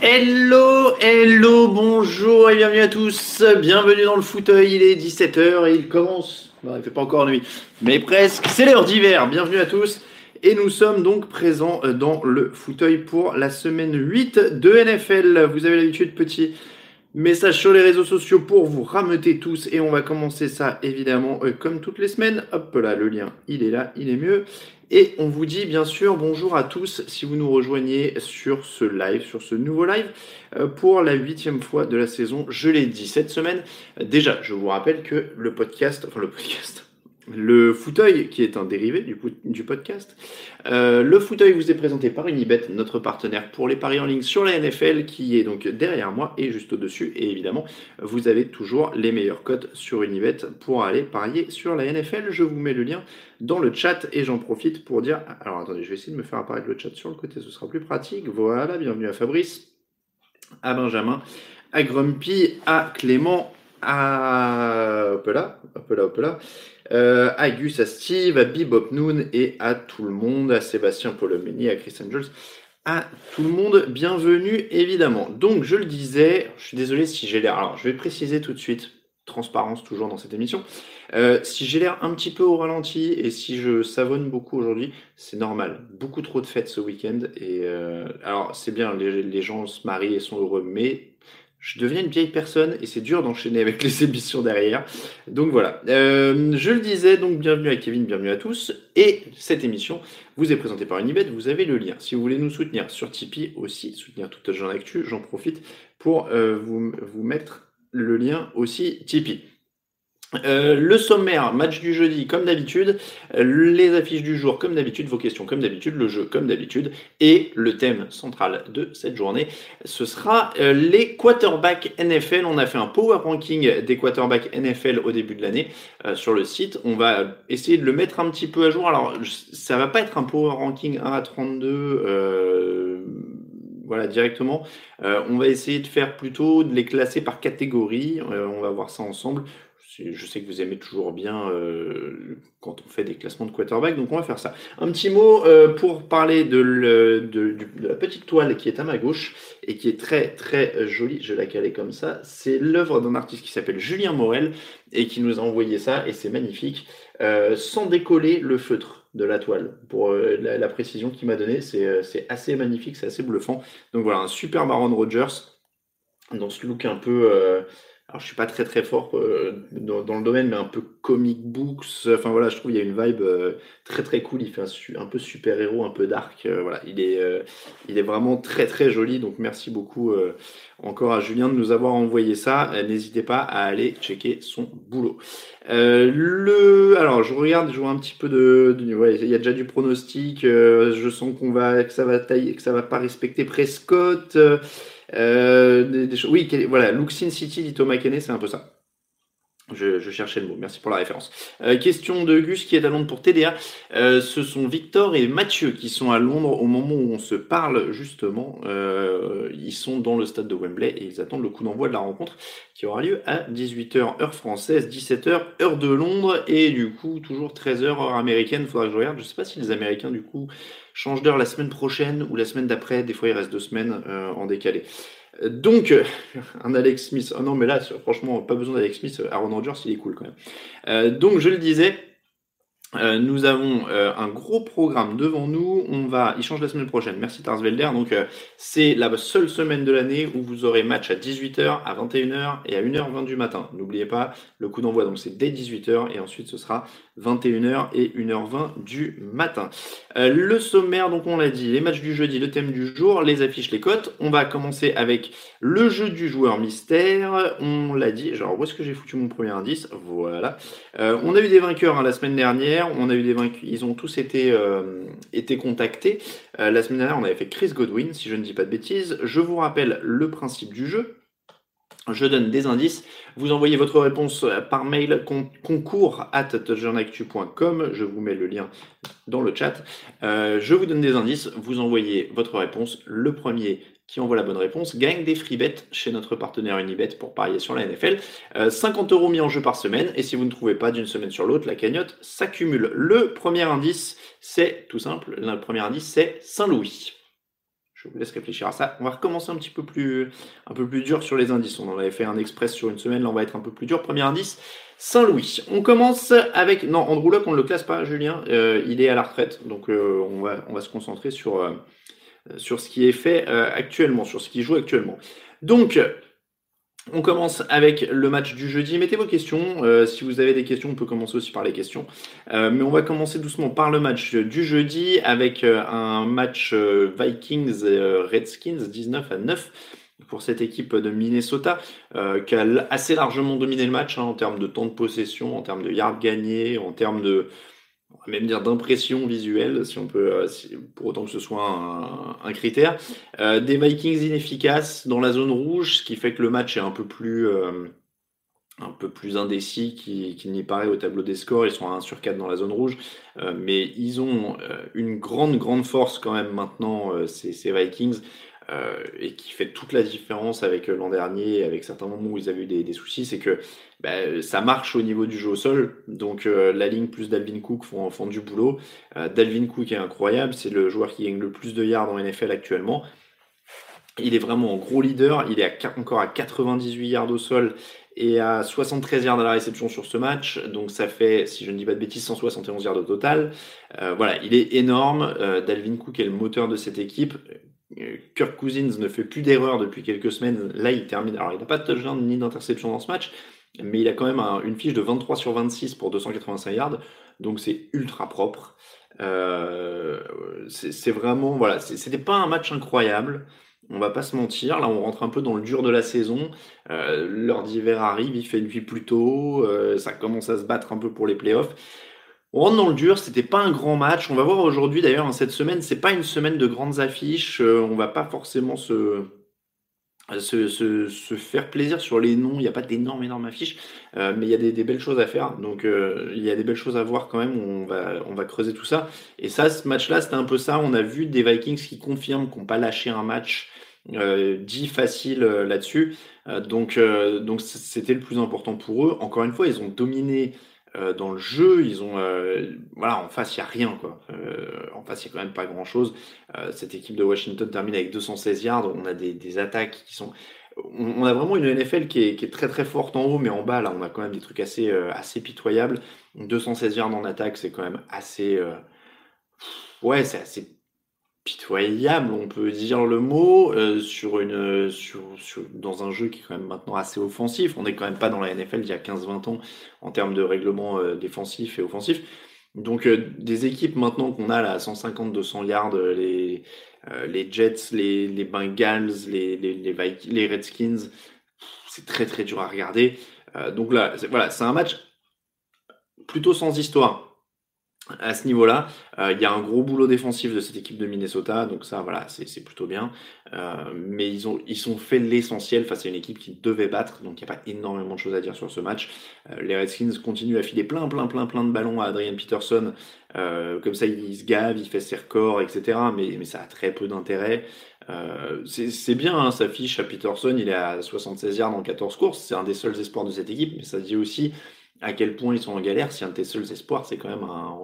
Hello, hello, bonjour et bienvenue à tous. Bienvenue dans le fauteuil, il est 17h et il commence. Non, il fait pas encore nuit, mais presque. C'est l'heure d'hiver. Bienvenue à tous. Et nous sommes donc présents dans le fauteuil pour la semaine 8 de NFL. Vous avez l'habitude, petit message sur les réseaux sociaux pour vous rameuter tous. Et on va commencer ça évidemment euh, comme toutes les semaines. Hop là, le lien, il est là, il est mieux. Et on vous dit bien sûr bonjour à tous si vous nous rejoignez sur ce live, sur ce nouveau live, euh, pour la huitième fois de la saison. Je l'ai dit cette semaine. Déjà, je vous rappelle que le podcast, enfin le podcast, le fauteuil, qui est un dérivé du, podcast. Euh, le fauteuil vous est présenté par Unibet, notre partenaire pour les paris en ligne sur la NFL, qui est donc derrière moi et juste au-dessus. Et évidemment, vous avez toujours les meilleures cotes sur Unibet pour aller parier sur la NFL. Je vous mets le lien dans le chat et j'en profite pour dire... Alors attendez, je vais essayer de me faire apparaître le chat sur le côté, ce sera plus pratique. Voilà, bienvenue à Fabrice, à Benjamin, à Grumpy, à Clément, à... À Gus, à Steve, à Bebop Noon et à tout le monde, à Sébastien Polomeni, à Chris Angels, à tout le monde, bienvenue évidemment. Donc je le disais, je suis désolé si j'ai l'air, alors je vais préciser tout de suite, transparence toujours dans cette émission, euh, si j'ai l'air un petit peu au ralenti et si je savonne beaucoup aujourd'hui, c'est normal, beaucoup trop de fêtes ce week-end et euh, alors c'est bien, les, les gens se marient et sont heureux, mais je deviens une vieille personne et c'est dur d'enchaîner avec les émissions derrière. Donc voilà, euh, je le disais, donc bienvenue à Kevin, bienvenue à tous. Et cette émission vous est présentée par Unibet, vous avez le lien. Si vous voulez nous soutenir sur Tipeee aussi, soutenir toute journée actu, j'en profite pour euh, vous, vous mettre le lien aussi Tipeee. Euh, le sommaire, match du jeudi comme d'habitude, les affiches du jour comme d'habitude, vos questions comme d'habitude, le jeu comme d'habitude, et le thème central de cette journée, ce sera euh, les quarterbacks NFL. On a fait un power ranking des quarterbacks NFL au début de l'année euh, sur le site. On va essayer de le mettre un petit peu à jour. Alors, ça va pas être un power ranking 1 à 32 voilà, directement. on va essayer de faire plutôt de les classer par catégorie. on va voir ça ensemble. Je sais que vous aimez toujours bien euh, quand on fait des classements de quarterback, donc on va faire ça. Un petit mot euh, pour parler de, la petite toile qui est à ma gauche et qui est très très jolie. Je la calais comme ça. C'est l'œuvre d'un artiste qui s'appelle Julien Morel et qui nous a envoyé ça et c'est magnifique. Euh, sans décoller le feutre de la toile. Pour la, la, précision qu'il m'a donnée, c'est assez magnifique, c'est assez bluffant. Donc voilà, un super Baron Rogers dans ce look un peu alors je suis pas très très fort euh, dans, le domaine, mais un peu comic books. Enfin voilà, je trouve il y a une vibe euh, très très cool. Il fait un, peu super héros, un peu dark. Euh, voilà, il est il est vraiment très très joli. Donc merci beaucoup encore à Julien de nous avoir envoyé ça. N'hésitez pas à aller checker son boulot. le alors je regarde, je vois un petit peu de, il y a déjà du pronostic. je sens qu'on va que ça va tailler, que ça va pas respecter Prescott. Euh, oui, voilà, Look City dit Thomas Kenney, c'est un peu ça. Je, cherchais le mot, merci pour la référence. Euh, question de Gus qui est à Londres pour TDA. Euh, ce sont Victor et Mathieu qui sont à Londres au moment où on se parle justement. ils sont dans le stade de Wembley et ils attendent le coup d'envoi de la rencontre qui aura lieu à 18h heure française, 17h heure de Londres et du coup toujours 13h heure américaine. Faudra que je regarde. Je sais pas si les Américains du coup change d'heure la semaine prochaine ou la semaine d'après. Des fois, il reste deux semaines euh, en décalé. Donc, euh, un Alex Smith. Oh non, mais là, franchement, pas besoin d'Alex Smith. Aaron Rodgers, il est cool quand même. Euh, donc, je le disais, Euh, nous avons un gros programme devant nous. On va, il change la semaine prochaine. Merci Tarsvelder. Donc c'est la seule semaine de l'année où vous aurez match à 18h, à 21h et à 1h20 du matin. N'oubliez pas le coup d'envoi. Donc c'est dès 18h et ensuite ce sera 21h et 1h20 du matin. le sommaire, donc on l'a dit, les matchs du jeudi, le thème du jour, les affiches, les cotes. On va commencer avec le jeu du joueur mystère. On l'a dit. Genre où est-ce que j'ai foutu mon premier indice? Voilà. on a eu des vainqueurs hein, la semaine dernière. On a eu des vaincus. Ils ont tous été, euh, été contactés. Euh, la semaine dernière, on avait fait Chris Godwin, si je ne dis pas de bêtises. Je vous rappelle le principe du jeu. Je donne des indices. Vous envoyez votre réponse par mail concours Je vous mets le lien dans le chat. Euh, je vous donne des indices. Vous envoyez votre réponse. Le premier qui envoie la bonne réponse gagne des free bets chez notre partenaire Unibet pour parier sur la NFL. 50 euh, euros mis en jeu par semaine et si vous ne trouvez pas d'une semaine sur l'autre, la cagnotte s'accumule. Le premier indice, c'est tout simple. Le premier indice, c'est Saint-Louis. Je vous laisse réfléchir à ça. On va recommencer un petit peu plus, un peu plus dur sur les indices. On en avait fait un express sur une semaine, là on va être un peu plus dur. Premier indice, Saint-Louis. On commence avec. Non, Andrew Luck, on ne le classe pas, Julien. Euh, il est à la retraite, donc euh, on, va, on va se concentrer sur. Euh, sur ce qui est fait actuellement, sur ce qui joue actuellement. Donc, on commence avec le match du jeudi. Mettez vos questions. Euh, si vous avez des questions, on peut commencer aussi par les questions. mais on va commencer doucement par le match du jeudi avec un match Vikings-Redskins 19 à 9 pour cette équipe de Minnesota qui a assez largement dominé le match hein, en termes de temps de possession, en termes de yards gagnés, en termes de, même dire d'impression visuelle, si on peut, euh, pour autant que ce soit un, critère. Euh, des Vikings inefficaces dans la zone rouge, ce qui fait que le match est un peu plus, euh, un peu plus indécis qu'il n'y paraît au tableau des scores. Ils sont à 1 sur 4 dans la zone rouge, mais ils ont une grande, grande force quand même maintenant, ces, ces Vikings. Euh, et qui fait toute la différence avec euh, l'an dernier, avec certains moments où ils avaient eu des, soucis, c'est que bah, ça marche au niveau du jeu au sol. Donc euh, la ligne plus Dalvin Cook font, du boulot. Dalvin Cook est incroyable, c'est le joueur qui gagne le plus de yards en NFL actuellement. Il est vraiment en gros leader, il est encore à 98 yards au sol et à 73 yards à la réception sur ce match. Donc ça fait, si je ne dis pas de bêtises, 171 yards au total. voilà, il est énorme. Dalvin Cook est le moteur de cette équipe. Kirk Cousins ne fait plus d'erreurs depuis quelques semaines. Là, il termine. Alors, il n'a pas de touchdown ni d'interception dans ce match, mais il a quand même une fiche de 23 sur 26 pour 285 yards. Donc, c'est ultra propre. Euh, c'est vraiment. Voilà, c'était pas un match incroyable. On va pas se mentir. Là, on rentre un peu dans le dur de la saison. Euh, l'heure d'hiver arrive, il fait nuit plus tôt. Euh, ça commence à se battre un peu pour les playoffs. On rentre dans le dur, c'était pas un grand match. On va voir aujourd'hui d'ailleurs, hein, cette semaine, c'est pas une semaine de grandes affiches. Euh, on va pas forcément se, se, faire plaisir sur les noms. Il n'y a pas d'énormes, énormes affiches, euh, mais il y a des, belles choses à faire. Donc euh, il y a des belles choses à voir quand même. On va, on va creuser tout ça. Et ça, ce match-là, c'était un peu ça. On a vu des Vikings qui confirment qu'on pas lâché un match dit facile là-dessus. donc donc c'était le plus important pour eux. Encore une fois, ils ont dominé euh, dans le jeu, ils ont euh, voilà en face il y a rien quoi. Euh, en face il y a quand même pas grand chose. cette équipe de Washington termine avec 216 yards. On a des, attaques qui sont on, a vraiment une NFL qui est, qui est, très très forte en haut, mais en bas là on a quand même des trucs assez assez pitoyables. 216 yards en attaque c'est quand même assez ouais c'est assez pitoyable, on peut dire le mot, euh, sur une, sur, dans un jeu qui est quand même maintenant assez offensif. On n'est quand même pas dans la NFL d'il y a 15-20 ans en termes de règlement euh, défensif et offensif. Donc euh, des équipes maintenant qu'on a là à 150-200 yards, les, les Jets, les, les Bengals, les, les, les, les Redskins, c'est très très dur à regarder. donc là, voilà, c'est un match plutôt sans histoire à ce niveau-là. Euh, il y a un gros boulot défensif de cette équipe de Minnesota, donc ça, voilà, c'est plutôt bien. Euh, mais ils ont, ils sont fait l'essentiel face à une équipe qui devait battre, donc il n'y a pas énormément de choses à dire sur ce match. Euh, les Redskins continuent à filer plein, plein, plein, plein de ballons à Adrian Peterson. comme ça, il se gave, il fait ses records, etc. Mais, mais ça a très peu d'intérêt. c'est bien, hein, sa fiche à Peterson, il est à 76 yards en 14 courses. C'est un des seuls espoirs de cette équipe, mais ça dit aussi à quel point ils sont en galère si un de tes seuls espoirs, c'est quand même un,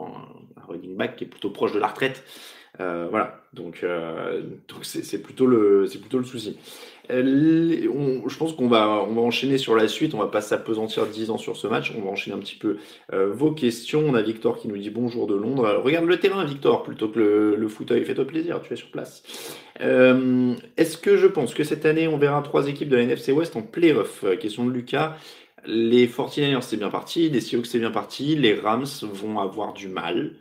running back qui est plutôt proche de la retraite. Euh, voilà, donc euh, c'est plutôt le c'est plutôt le souci. je pense qu'on va, on va enchaîner sur la suite. On va pas s'apesantir 10 ans sur ce match. On va enchaîner un petit peu vos questions. On a Victor qui nous dit bonjour de Londres. regarde le terrain, Victor, plutôt que le, le fauteuil. Fais-toi plaisir, tu es sur place. Est-ce que je pense que cette année, on verra trois équipes de la NFC West en playoff? Question de Lucas. Les 49ers, c'est bien parti. Les Seahawks, c'est bien parti. Les Rams vont avoir du mal.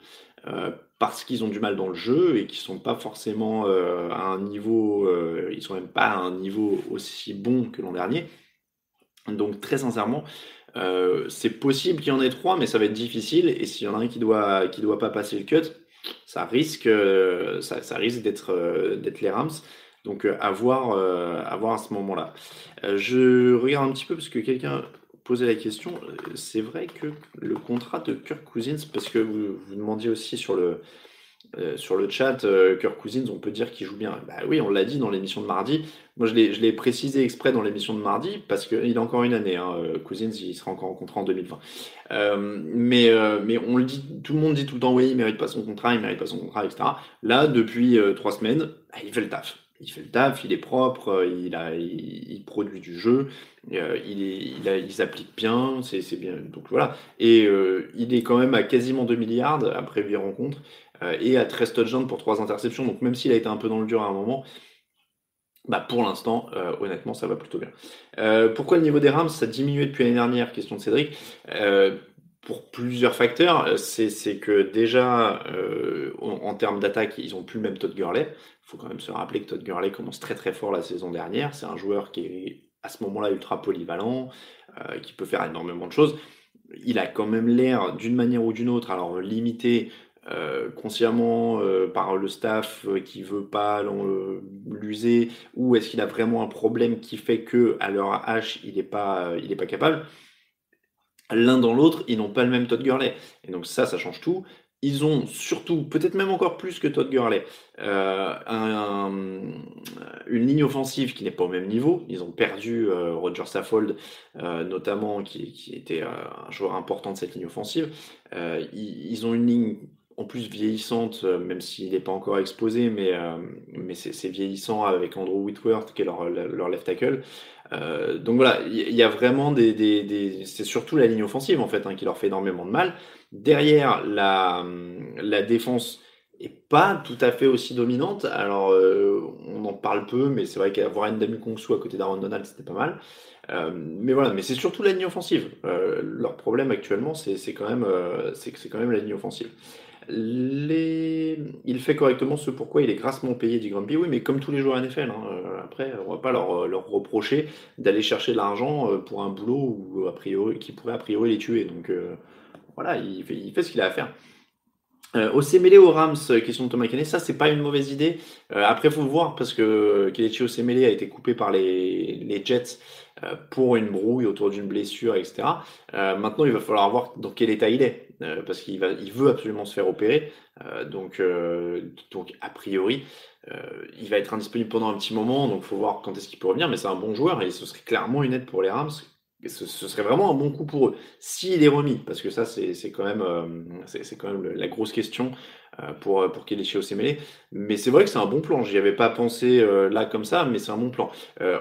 Euh, parce qu'ils ont du mal dans le jeu et qu'ils sont pas forcément euh, à un niveau, euh, ils sont même pas à un niveau aussi bon que l'an dernier. Donc très sincèrement, c'est possible qu'il y en ait trois, mais ça va être difficile. Et s'il y en a un qui doit qui doit pas passer le cut, ça risque ça, risque d'être d'être les Rams. Donc à voir, à voir à ce moment-là. je regarde un petit peu parce que quelqu'un poser la question. Euh, c'est vrai que le contrat de Kirk Cousins, parce que vous, vous demandiez aussi sur le, euh, sur le chat, euh, Kirk Cousins, on peut dire qu'il joue bien. Bah oui, on l'a dit dans l'émission de mardi. Moi, je l'ai précisé exprès dans l'émission de mardi parce qu'il a encore une année. Hein. Cousins, il sera encore en contrat en 2020. mais, mais on le dit, tout le monde dit tout le temps, oui, il mérite pas son contrat, il mérite pas son contrat, etc. Là, depuis trois semaines, bah, il fait le taf il fait le taf, il est propre, il, a, il, produit du jeu, euh, il, il s'applique bien, c'est bien. Donc voilà. Et euh, il est quand même à quasiment 2 milliards après 8 rencontres euh, et à 13 touchdowns pour 3 interceptions. Donc même s'il a été un peu dans le dur à un moment, bah pour l'instant, honnêtement, ça va plutôt bien. pourquoi le niveau des Rams, ça a diminué depuis l'année dernière? Question de Cédric pour plusieurs facteurs. C'est que déjà, en, en, termes d'attaque, ils ont plus le même Todd Gurley. Il faut quand même se rappeler que Todd Gurley commence très très fort la saison dernière. C'est un joueur qui est à ce moment-là ultra polyvalent, euh, qui peut faire énormément de choses. Il a quand même l'air, d'une manière ou d'une autre, alors limité euh, consciemment euh, par le staff qui veut pas l'user, ou est-ce qu'il a vraiment un problème qui fait que à leur H il n'est pas, pas capable. L'un dans l'autre, ils n'ont pas le même Todd Gurley. Et donc ça, ça change tout. Ils ont surtout, peut-être même encore plus que Todd Gurley, euh, une ligne offensive qui n'est pas au même niveau. Ils ont perdu euh, Roger Saffold, euh, notamment, qui, était un joueur important de cette ligne offensive. Ils, ont une ligne en plus vieillissante, même s'il n'est pas encore exposé, mais, mais c'est vieillissant avec Andrew Whitworth, qui est leur, leur left tackle. Donc voilà, il y, a vraiment des, c'est surtout la ligne offensive en fait hein, qui leur fait énormément de mal. Derrière, la, la défense est pas tout à fait aussi dominante. Alors, euh, on en parle peu, mais c'est vrai qu'avoir Ndami Kongsu à côté d'Aaron Donald, c'était pas mal. Euh, mais voilà, mais c'est surtout la ligne offensive. Euh, leur problème actuellement, c'est quand même, c'est quand même la ligne offensive. Il fait correctement ce pourquoi il est grassement payé, dit Grumpy. Oui, mais comme tous les joueurs NFL, hein, après, on va pas leur, leur reprocher d'aller chercher de l'argent pour un boulot où, a priori, qui pourrait a priori les tuer. Donc, voilà, il fait, ce qu'il a à faire. Euh, au Semele au Rams, euh, question de Thomas Kenney, ça c'est pas une mauvaise idée. Euh, après, faut voir parce que Kelechi Osemele a été coupé par les, Jets euh, pour une brouille autour d'une blessure, etc. maintenant, il va falloir voir dans quel état il est parce qu'il il veut absolument se faire opérer. donc, donc a priori, il va être indisponible pendant un petit moment. Donc, faut voir quand est-ce qu'il peut revenir. Mais c'est un bon joueur et ce serait clairement une aide pour les Rams ce, serait vraiment un bon coup pour eux. S'il est remis, parce que ça, c'est quand même, euh, quand même la grosse question euh, pour, pour Kelechi Osemele. Mais c'est vrai que c'est un bon plan. J'y avais pas pensé euh, là comme ça, mais c'est un bon plan.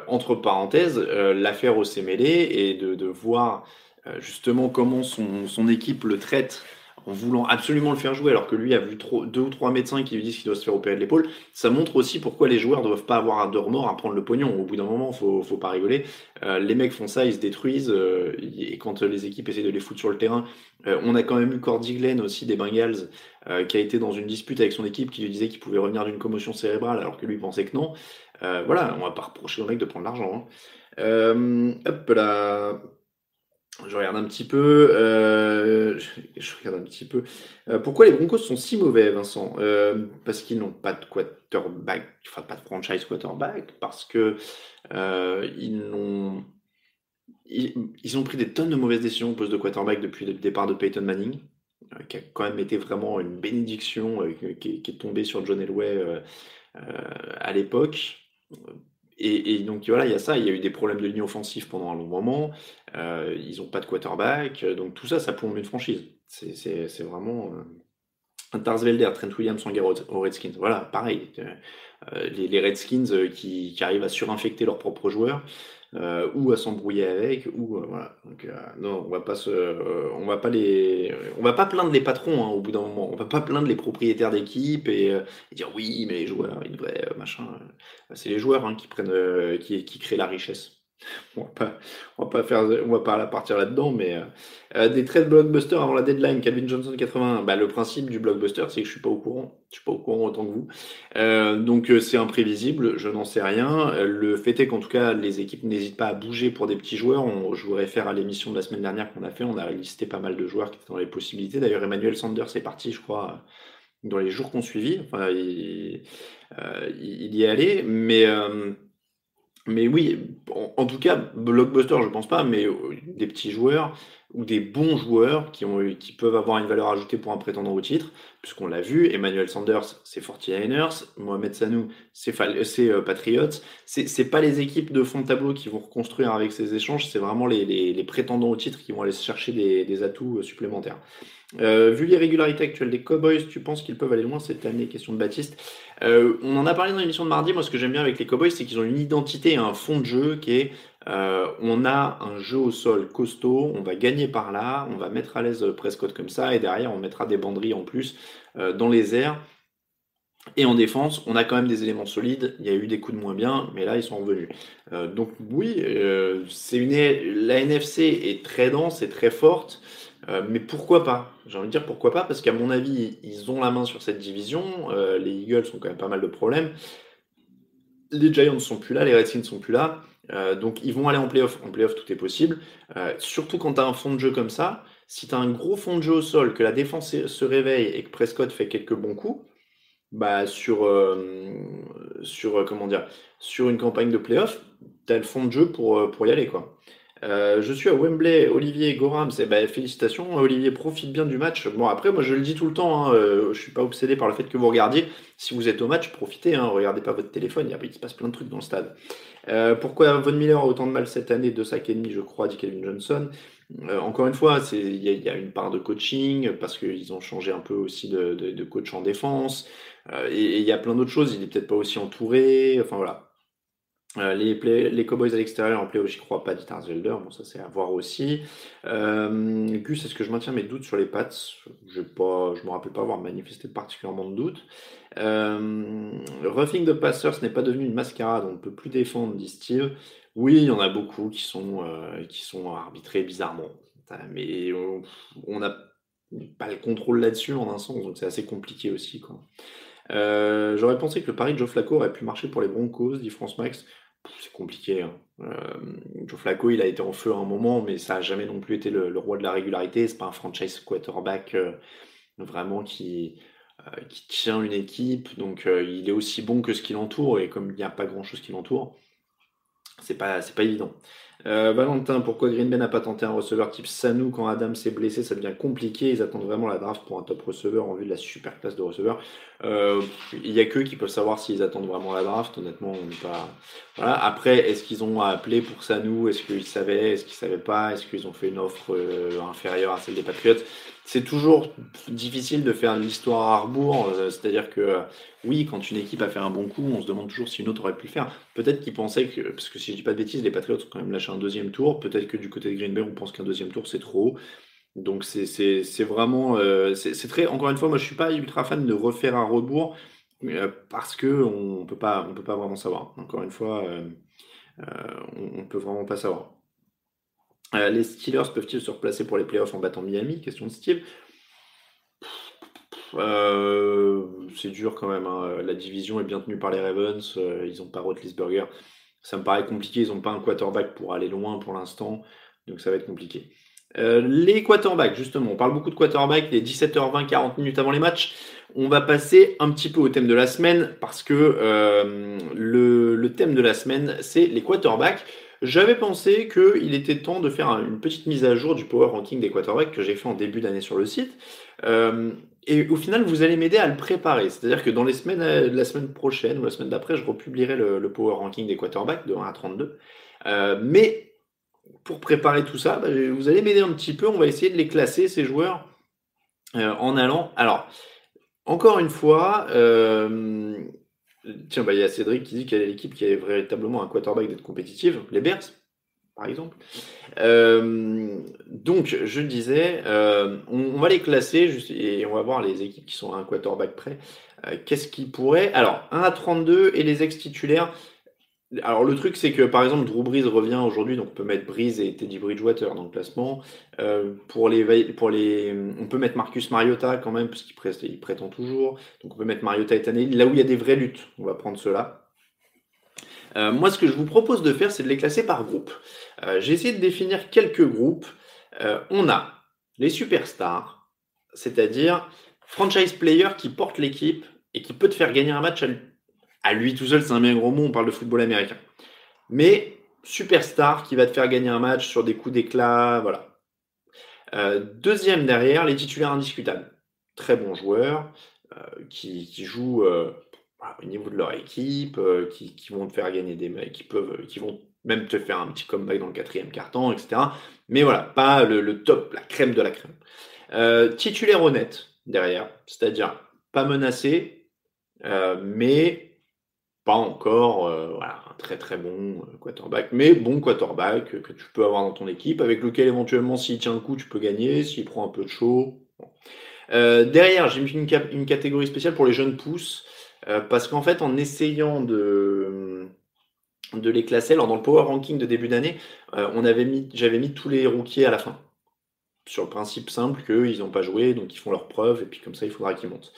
entre parenthèses, l'affaire Osemele et de, de voir justement comment son, son équipe le traite en voulant absolument le faire jouer, alors que lui a vu deux ou trois médecins qui lui disent qu'il doit se faire opérer de l'épaule, ça montre aussi pourquoi les joueurs ne doivent pas avoir de remords à prendre le pognon. Au bout d'un moment, faut, faut pas rigoler. Euh, les mecs font ça, ils se détruisent, euh, et quand les équipes essaient de les foutre sur le terrain, euh, on a quand même eu Cordy Glenn aussi des Bengals, qui a été dans une dispute avec son équipe, qui lui disait qu'il pouvait revenir d'une commotion cérébrale, alors que lui pensait que non. voilà, on va pas reprocher au mec de prendre l'argent. Hein. hop là. Je regarde un petit peu. Euh, je, regarde un petit peu. Euh, pourquoi les Broncos sont si mauvais, Vincent? Euh, Parce qu'ils n'ont pas de quarterback, pas de franchise quarterback, parce que ils n'ont ils, ont pris des tonnes de mauvaises décisions au poste de quarterback depuis le départ de Peyton Manning, qui a quand même été vraiment une bénédiction qui, est tombée sur John Elway à l'époque. Et, donc voilà, il y a ça, il y a eu des problèmes de ligne offensive pendant un long moment, euh, ils n'ont pas de quarterback, donc tout ça, ça plombe une franchise. C'est vraiment, euh, Tarsvelder, Trent Williams sont aux Redskins. Voilà, pareil. les, Redskins qui, arrivent à surinfecter leurs propres joueurs. Euh, ou à s'embrouiller avec, ou euh, euh, non, on va pas se, on va pas les, on va pas plaindre les patrons hein, au bout d'un moment. On va pas plaindre les propriétaires d'équipe et, dire oui, mais les joueurs, machin. C'est les joueurs hein, qui prennent, qui créent la richesse on va pas, va pas faire, on va pas partir là-dedans, mais euh, euh, des trades blockbusters avant la deadline, Calvin Johnson 81. Bah, le principe du blockbuster, c'est que je suis pas au courant. Je suis pas au courant autant que vous. Euh, donc c'est imprévisible, je n'en sais rien. Le fait est qu'en tout cas, les équipes n'hésitent pas à bouger pour des petits joueurs. Je vous réfère à l'émission de la semaine dernière qu'on a fait. On a listé pas mal de joueurs qui étaient dans les possibilités. D'ailleurs, Emmanuel Sanders est parti, je crois, dans les jours qu'on suivit. Il, y est allé, mais mais oui, en, tout cas, blockbuster, je pense pas, mais euh, des petits joueurs ou des bons joueurs qui, ont, qui peuvent avoir une valeur ajoutée pour un prétendant au titre, puisqu'on l'a vu, Emmanuel Sanders, c'est 49ers, Mohamed Sanou, c'est euh, Patriots. C'est pas les équipes de fond de tableau qui vont reconstruire avec ces échanges, c'est vraiment les, les, prétendants au titre qui vont aller chercher des, atouts euh, supplémentaires. Euh, vu l'irrégularité actuelle des Cowboys, tu penses qu'ils peuvent aller loin cette année? Question de Baptiste. Euh, on en a parlé dans l'émission de mardi. Moi, ce que j'aime bien avec les Cowboys, c'est qu'ils ont une identité un fond de jeu qui est euh, on a un jeu au sol costaud, on va gagner par là, on va mettre à l'aise Prescott comme ça, et derrière, on mettra des banderies en plus dans les airs. Et en défense, on a quand même des éléments solides. Il y a eu des coups de moins bien, mais là, ils sont revenus. donc oui, c'est une la NFC est très dense et très forte. Euh, mais pourquoi pas? J'ai envie de dire pourquoi pas, parce qu'à mon avis, ils ont la main sur cette division. Euh, les Eagles ont quand même pas mal de problèmes. Les Giants sont plus là, les Redskins sont plus là. Euh, donc ils vont aller en playoff. En playoff, tout est possible. surtout quand tu as un fond de jeu comme ça. Si tu as un gros fond de jeu au sol, que la défense se réveille et que Prescott fait quelques bons coups, bah sur, sur, comment dire, une campagne de playoff, tu as le fond de jeu pour, pour y aller. quoi. Euh, je suis à Wembley, Olivier Gorham, c'est bah, félicitations. Olivier profite bien du match. Bon après moi je le dis tout le temps, hein, euh, je suis pas obsédé par le fait que vous regardiez. Si vous êtes au match, profitez, hein, regardez pas votre téléphone, il, se passe plein de trucs dans le stade. Euh, pourquoi Von Miller a autant de mal cette année, deux sacs et demi je crois, dit Kevin Johnson. encore une fois, il y, a une part de coaching parce qu'ils ont changé un peu aussi de, coach en défense et il y a plein d'autres choses. Il est peut-être pas aussi entouré. Enfin voilà. Euh, les, Cowboys à l'extérieur en playoff, j'y crois pas, dit Tarsvelder. Bon, ça c'est à voir aussi. Euh, Gus, est-ce que je maintiens mes doutes sur les Pats? Je ne me rappelle pas avoir manifesté particulièrement de doutes. Euh, roughing the passer, ce n'est pas devenu une mascarade, on ne peut plus défendre, dit Steve. Oui, il y en a beaucoup qui sont, euh, qui sont arbitrés bizarrement. Mais on n'a pas le contrôle là-dessus en un sens, donc c'est assez compliqué aussi. J'aurais pensé que le pari de Joe Flacco aurait pu marcher pour les Broncos, dit France Max c'est compliqué. Hein. Euh, Joe Flacco, il a été en feu à un moment, mais ça n'a jamais non plus été le, roi de la régularité. C'est pas un franchise quarterback euh, vraiment qui, euh, qui tient une équipe. Donc il est aussi bon que ce qui l'entoure, et comme il n'y a pas grand chose qui l'entoure, c'est pas, pas évident. Euh, Valentin, pourquoi Green Bay n'a pas tenté un receveur type Sanou quand Adam s'est blessé? Ça devient compliqué. Ils attendent vraiment la draft pour un top receveur en vue de la super classe de receveur. Euh, il n'y a qu'eux qui peuvent savoir s'ils attendent vraiment la draft. Honnêtement, on n'est pas. Voilà. Après, est-ce qu'ils ont appelé pour Sanou Est-ce qu'ils savaient? Est-ce qu'ils savaient pas? Est-ce qu'ils ont fait une offre euh, inférieure à celle des Patriots? C'est toujours difficile de faire l'histoire à rebours. C'est-à-dire que oui, quand une équipe a fait un bon coup, on se demande toujours si une autre aurait pu le faire. Peut-être qu'ils pensaient que, parce que si je dis pas de bêtises, les Patriots ont quand même un deuxième tour. Peut-être que du côté de Green Bay, on pense qu'un deuxième tour c'est trop. Donc c'est vraiment, euh, c'est très. Encore une fois, moi je suis pas ultra fan de refaire un rebours parce que on peut pas, vraiment savoir. Encore une fois, on, on peut vraiment pas savoir. Euh, les Steelers peuvent-ils se replacer pour les playoffs en battant Miami? Question de Steve. Euh, c'est dur quand même. Hein. La division est bien tenue par les Ravens. Euh, ils n'ont pas Rotlisberger. Ça me paraît compliqué. Ils n'ont pas un quarterback pour aller loin pour l'instant. Donc ça va être compliqué. les quarterbacks, justement, on parle beaucoup de quarterbacks, les 17h20, 40 minutes avant les matchs. On va passer un petit peu au thème de la semaine parce que le, le, thème de la semaine, c'est les quarterbacks. J'avais pensé qu'il était temps de faire une petite mise à jour du power ranking des quarterbacks que j'ai fait en début d'année sur le site. Euh, et au final, vous allez m'aider à le préparer. C'est-à-dire que dans les semaines, euh, la semaine prochaine ou la semaine d'après, je republierai le, power ranking des quarterbacks de 1 à 32. Euh, mais pour préparer tout ça, bah, vous allez m'aider un petit peu. On va essayer de les classer, ces joueurs, en allant. Alors, encore une fois, tiens, bah, il y a Cédric qui dit quelle est l'équipe qui a véritablement un quarterback d'être compétitive, les Bears, par exemple. Euh, donc, je disais, euh, on, va les classer et on va voir les équipes qui sont à un quarterback près. Qu'est-ce qui pourrait Alors, 1 à 32 et les ex-titulaires. Alors le truc c'est que par exemple Drew Brees revient aujourd'hui donc on peut mettre Brees et Teddy Bridgewater dans le classement. Euh, on peut mettre Marcus Mariota quand même parce qu'il il prétend toujours. Donc on peut mettre Mariota et Tannehill là où il y a des vraies luttes. On va prendre cela. Euh, moi ce que je vous propose de faire c'est de les classer par groupe. Euh, j'ai essayé de définir quelques groupes. on a les superstars, c'est-à-dire franchise player qui porte l'équipe et qui peut te faire gagner un match à lui à lui tout seul, c'est un bien gros mot, on parle de football américain. Mais superstar qui va te faire gagner un match sur des coups d'éclat, voilà. Euh, deuxième derrière, les titulaires indiscutables. Très bons joueurs euh, qui, jouent euh, au niveau de leur équipe, qui, vont te faire gagner des mecs, qui peuvent, qui vont même te faire un petit comeback dans le quatrième carton, etc. Mais voilà, pas le, le top, la crème de la crème. titulaire honnête derrière, c'est-à-dire pas menacé, mais pas encore euh, un très très bon euh, quarterback, mais bon quarterback que tu peux avoir dans ton équipe, avec lequel éventuellement s'il tient le coup, tu peux gagner, s'il prend un peu de chaud. Euh, derrière, j'ai mis une, catégorie spéciale pour les jeunes pousses, parce qu'en fait, en essayant de, les classer, alors dans le power ranking de début d'année, j'avais mis tous les rookies à la fin. Sur le principe simple qu'ils n'ont pas joué, donc ils font leurs preuves, et puis comme ça, il faudra qu'ils montent.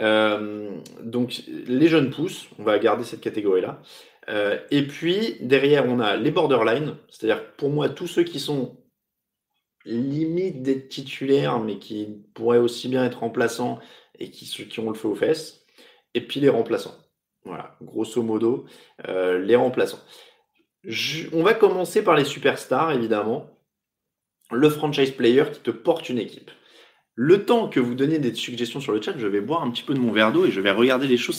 Euh, donc les jeunes pousses, on va garder cette catégorie-là. Euh, et puis derrière, on a les borderline, c'est-à-dire pour moi tous ceux qui sont limite d'être titulaires, mais qui pourraient aussi bien être remplaçants et qui, qui ont le feu aux fesses. Et puis les remplaçants. Voilà, grosso modo, euh, les remplaçants. on va commencer par les superstars, évidemment. Le franchise player qui te porte une équipe. Le temps que vous donnez des suggestions sur le chat, je vais boire un petit peu de mon verre d'eau et je vais regarder les choses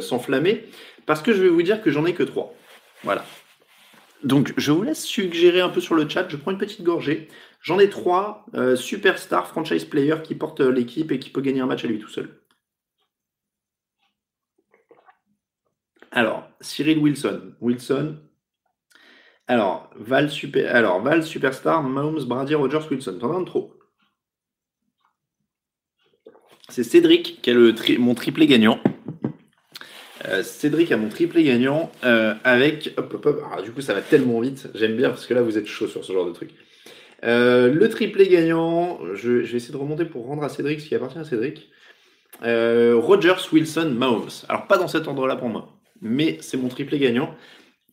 s'enflammer parce que je vais vous dire que j'en ai que trois. Voilà. Donc je vous laisse suggérer un peu sur le chat. Je prends une petite gorgée. J'en ai trois euh, superstars franchise players qui portent euh, l'équipe et qui peut gagner un match à lui tout seul. Alors, Cyril Wilson. Wilson. Alors, Val, super, alors, Val Superstar, Mahomes, Brady, Rogers, Wilson. T'en as trop. C'est Cédric qui a le mon triplé gagnant. Euh, Cédric a mon triplé gagnant euh, avec. Hop, hop, hop. Alors, du coup, ça va tellement vite. J'aime bien parce que là, vous êtes chaud sur ce genre de truc. Euh, le triplé gagnant, je, vais essayer de remonter pour rendre à Cédric ce qui appartient à Cédric. Rogers, Wilson, Mahomes. Alors, pas dans cet ordre-là pour moi, mais c'est mon triplé gagnant.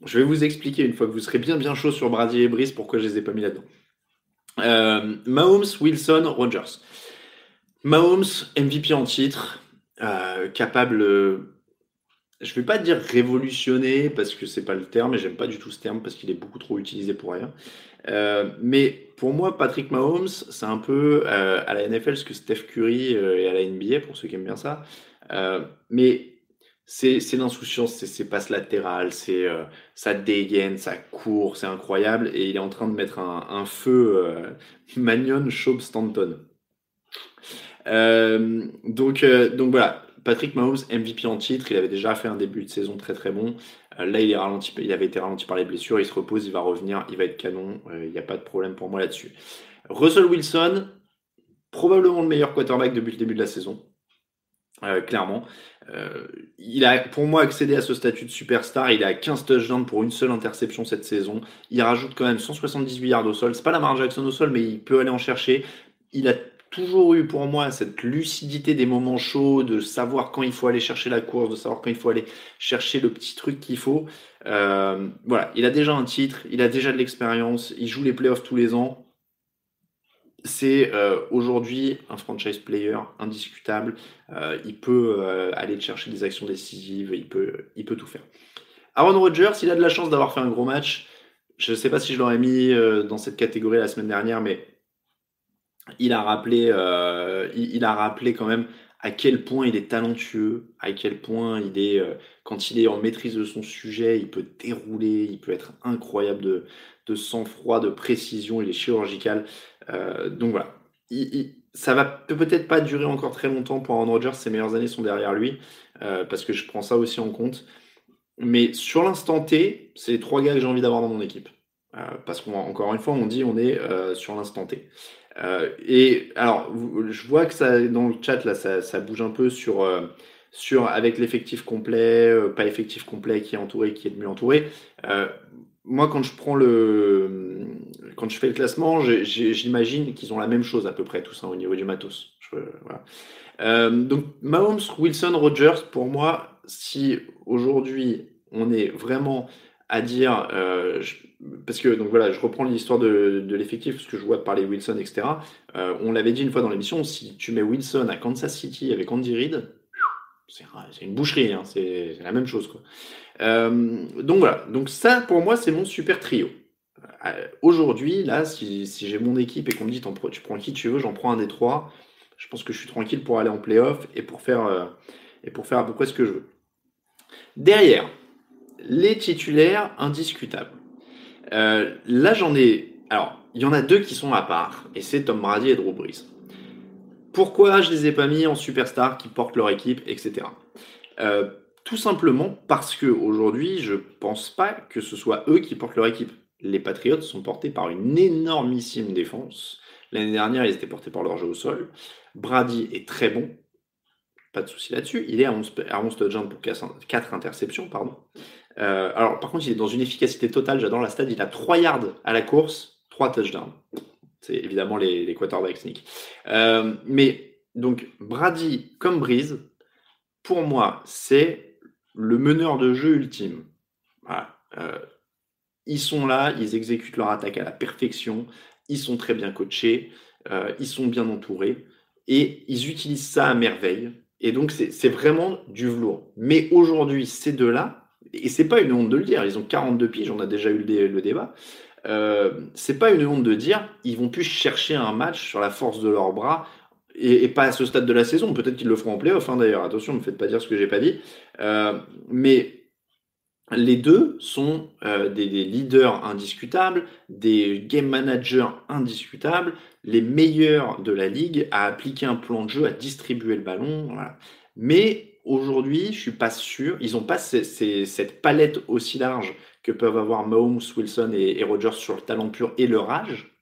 Je vais vous expliquer une fois que vous serez bien bien chaud sur Brady et Brice pourquoi je les ai pas mis là-dedans. Mahomes, Wilson, Rogers. Mahomes, MVP en titre, euh, capable, je ne vais pas dire révolutionner parce que c'est pas le terme et j'aime pas du tout ce terme parce qu'il est beaucoup trop utilisé pour rien. Euh, mais pour moi, Patrick Mahomes, c'est un peu euh, à la NFL ce que Steph Curry et à la NBA pour ceux qui aiment bien ça. mais c'est l'insouciance, c'est ses passes latérales, c'est ça dégaine, ça court, c'est incroyable et il est en train de mettre un, un feu Magnon, Schaub, Stanton. Euh, donc, euh, donc voilà, Patrick Mahomes, MVP en titre, il avait déjà fait un début de saison très très bon. Euh, là, il, est ralenti, il avait été ralenti par les blessures, il se repose, il va revenir, il va être canon, il n'y a pas de problème pour moi là-dessus. Russell Wilson, probablement le meilleur quarterback depuis le début de la saison. Clairement. il a pour moi accédé à ce statut de superstar. Il a 15 touchdowns pour une seule interception cette saison. Il rajoute quand même 178 yards au sol. C'est pas la Lamar Jackson au sol, mais il peut aller en chercher. Il a toujours eu pour moi cette lucidité des moments chauds, de savoir quand il faut aller chercher la course, de savoir quand il faut aller chercher le petit truc qu'il faut. Euh, voilà, il a déjà un titre, il a déjà de l'expérience, il joue les playoffs tous les ans. C'est euh, aujourd'hui un franchise player indiscutable. Euh, il peut aller chercher des actions décisives, il peut, il peut tout faire. Aaron Rodgers, il a de la chance d'avoir fait un gros match. Je ne sais pas si je l'aurais mis dans cette catégorie la semaine dernière, mais il a rappelé, euh, il, a rappelé quand même à quel point il est talentueux, à quel point il est, euh, quand il est en maîtrise de son sujet, il peut dérouler, il peut être incroyable de, de sang-froid, de précision, il est chirurgical. Euh, donc voilà, ça va peut-être pas durer encore très longtemps pour Aaron Rodgers. Ses meilleures années sont derrière lui, parce que je prends ça aussi en compte. Mais sur l'instant T, c'est les trois gars que j'ai envie d'avoir dans mon équipe. parce qu'encore une fois, on dit on est sur l'instant T. et alors, je vois que ça, dans le chat, là, ça, bouge un peu sur sur avec l'effectif complet, euh, pas effectif complet, qui est entouré, qui est mieux entouré. Euh, moi, quand je prends le, quand je fais le classement, j'imagine qu'ils ont la même chose à peu près tous hein, au niveau du matos. Euh, donc Mahomes, Wilson, Rogers, pour moi, si aujourd'hui on est vraiment à dire, parce que donc voilà, je reprends l'histoire de, l'effectif, parce que je vois parler Wilson, etc. on l'avait dit une fois dans l'émission, si tu mets Wilson à Kansas City avec Andy Reid, c'est une boucherie, hein, c'est la même chose. Euh, donc voilà, donc ça pour moi c'est mon super trio. Euh, aujourd'hui, là, si, j'ai mon équipe et qu'on me dit tu prends qui tu veux, j'en prends un des trois. Je pense que je suis tranquille pour aller en playoff et pour faire euh, et pour faire à peu près ce que je veux. Derrière, les titulaires indiscutables. là, j'en ai. Alors, il y en a deux qui sont à part, et c'est Tom Brady et Drew Brees. Pourquoi je les ai pas mis en superstar qui portent leur équipe, etc. tout simplement parce que aujourd'hui, je pense pas que ce soit eux qui portent leur équipe. Les Patriots sont portés par une énormissime défense. L'année dernière, ils étaient portés par leur jeu au sol. Brady est très bon, pas de souci là-dessus. Il est à 11, touchdowns pour 4 interceptions. Pardon. Euh, alors, par contre, il est dans une efficacité totale. J'adore la stade. Il a 3 yards à la course, 3 touchdowns. C'est évidemment les, les quarterbacks sneak. Euh, mais donc, Brady comme Breeze, pour moi, c'est le meneur de jeu ultime. Euh, ils sont là, ils exécutent leur attaque à la perfection, ils sont très bien coachés, euh, ils sont bien entourés et ils utilisent ça à merveille. Et donc, c'est vraiment du velours. Mais aujourd'hui, ces deux-là, et c'est pas une honte de le dire, ils ont 42 piges, on a déjà eu le débat, euh, c'est pas une honte de dire ils vont plus chercher un match sur la force de leurs bras et, pas à ce stade de la saison. Peut-être qu'ils le feront en playoff hein, d'ailleurs. Attention, ne me faites pas dire ce que j'ai pas dit. Euh, mais les deux sont euh, des, leaders indiscutables, des game managers indiscutables, les meilleurs de la ligue à appliquer un plan de jeu, à distribuer le ballon. Mais aujourd'hui, je suis pas sûr. Ils n'ont pas cette palette aussi large que peuvent avoir Mahomes, Wilson et, Rogers sur le talent pur et leur âge,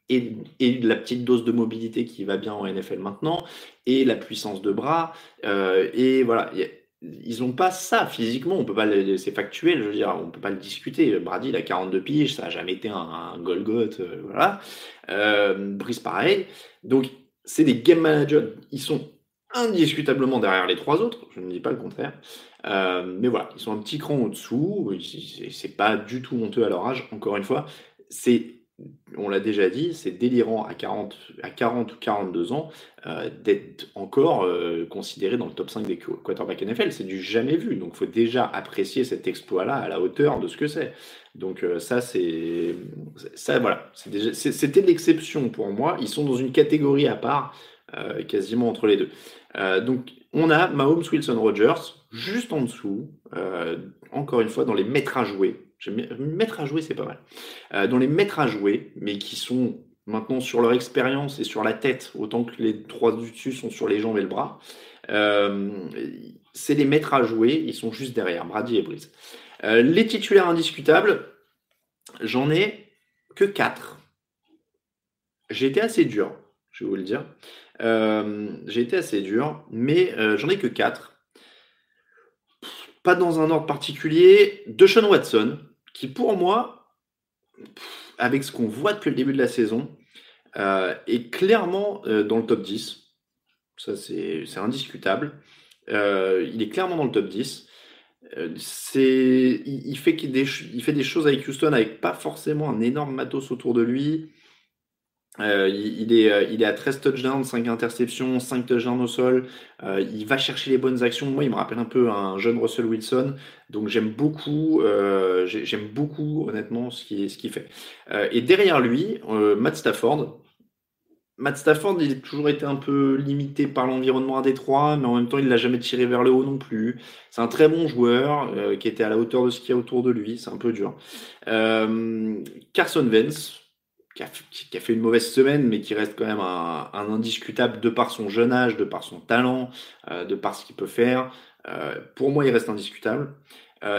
et, la petite dose de mobilité qui va bien en NFL maintenant, et la puissance de bras, euh, et voilà. Ils n'ont pas ça physiquement, on peut pas, c'est factuel, je veux dire, on peut pas le discuter. Brady, il a 42 piges, ça a jamais été un, un Golgoth, euh, voilà. Euh, Brice, pareil. Donc, c'est des game managers, ils sont indiscutablement derrière les trois autres, je ne dis pas le contraire. Mais voilà, ils sont un petit cran au-dessous. C'est pas du tout honteux à leur âge. Encore une fois, c'est, on l'a déjà dit, c'est délirant à 40, à 40 ou 42 ans euh, d'être encore euh, considéré dans le top 5 des quarterbacks NFL. C'est du jamais vu. Donc, il faut déjà apprécier cet exploit-là à la hauteur de ce que c'est. Donc, ça, c'est, ça, voilà, c'était l'exception pour moi. Ils sont dans une catégorie à part, quasiment entre les deux. donc, on a Mahomes, Wilson, Rogers juste en dessous, euh, encore une fois, dans les maîtres à jouer. Maîtres à jouer, c'est pas mal. Euh, dans les maîtres à jouer, mais qui sont maintenant sur leur expérience et sur la tête, autant que les trois du dessus sont sur les jambes et le bras. Euh, c'est les maîtres à jouer, ils sont juste derrière, Brady et Brice. les titulaires indiscutables, j'en ai que quatre. J'ai été assez dur, je vais vous le dire. j'ai été assez dur, mais j'en ai que quatre pas dans un ordre particulier, de Sean Watson, qui pour moi, avec ce qu'on voit depuis le début de la saison, euh, est clairement euh, dans le top 10. Ça, c'est indiscutable. Euh, il est clairement dans le top 10. c'est, il, fait il fait des choses avec Houston avec pas forcément un énorme matos autour de lui. Euh, il, est, euh, il est à 13 touchdowns, 5 interceptions, 5 touchdowns au sol. Euh, il va chercher les bonnes actions. Moi, il me rappelle un peu un jeune Russell Wilson. Donc, j'aime beaucoup, j'aime beaucoup, honnêtement, ce qu'il ce fait. et derrière lui, Matt Stafford. Matt Stafford, il a toujours été un peu limité par l'environnement à Détroit, mais en même temps, il l'a jamais tiré vers le haut non plus. C'est un très bon joueur qui était à la hauteur de ce qu'il y a autour de lui. C'est un peu dur. Carson Vance qui, a, fait une mauvaise semaine, mais qui reste quand même un, indiscutable de par son jeune âge, de par son talent, de par ce qu'il peut faire. pour moi, il reste indiscutable.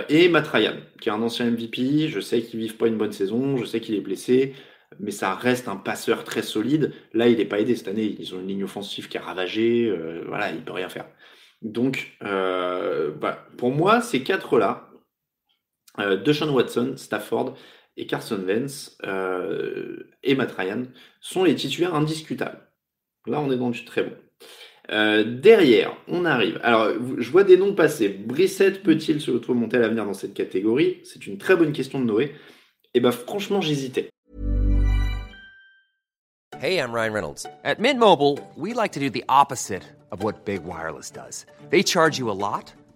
et Matt Ryan, qui est un ancien MVP. Je sais qu'il ne vive pas une bonne saison, je sais qu'il est blessé mais ça reste un passeur très solide. Là, il n'est pas aidé cette année. Ils ont une ligne offensive qui est ravagée. voilà, il peut rien faire. Donc, euh, bah, pour moi, ces quatre-là, euh, Deshaun Watson, Stafford et Carson Wentz euh, et Matt Ryan, sont les titulaires indiscutables. Là, on est dans du très bon. Euh, derrière, on arrive. Alors, je vois des noms passer. Brissette peut-il se retrouver monter à l'avenir dans cette catégorie? C'est une très bonne question de Noé. Et bah, franchement, j'hésitais. Hey, I'm Ryan Reynolds. At Mint Mobile, we like to do the opposite. of what Big Wireless does. They charge you a lot,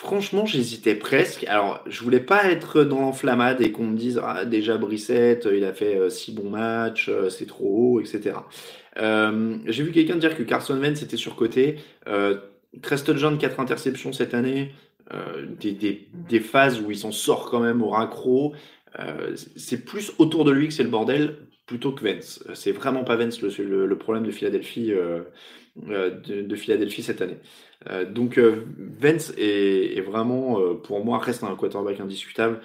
Franchement, j'hésitais presque. Alors, je voulais pas être dans l'enflammade et qu'on me dise ah, déjà Brissette, il a fait euh, six bons matchs, euh, c'est trop haut, etc. Euh, j'ai vu quelqu'un dire que Carson Wentz était surcoté. Euh, Creston John, 4 interceptions cette année. Des, phases où il s'en sort quand même au raccro. c'est plus autour de lui que c'est le bordel plutôt que Vence. C'est vraiment pas Vence le, le, problème euh, euh, de, Philadelphie cette année. Euh, donc Vence est, vraiment, pour moi, reste un quarterback indiscutable.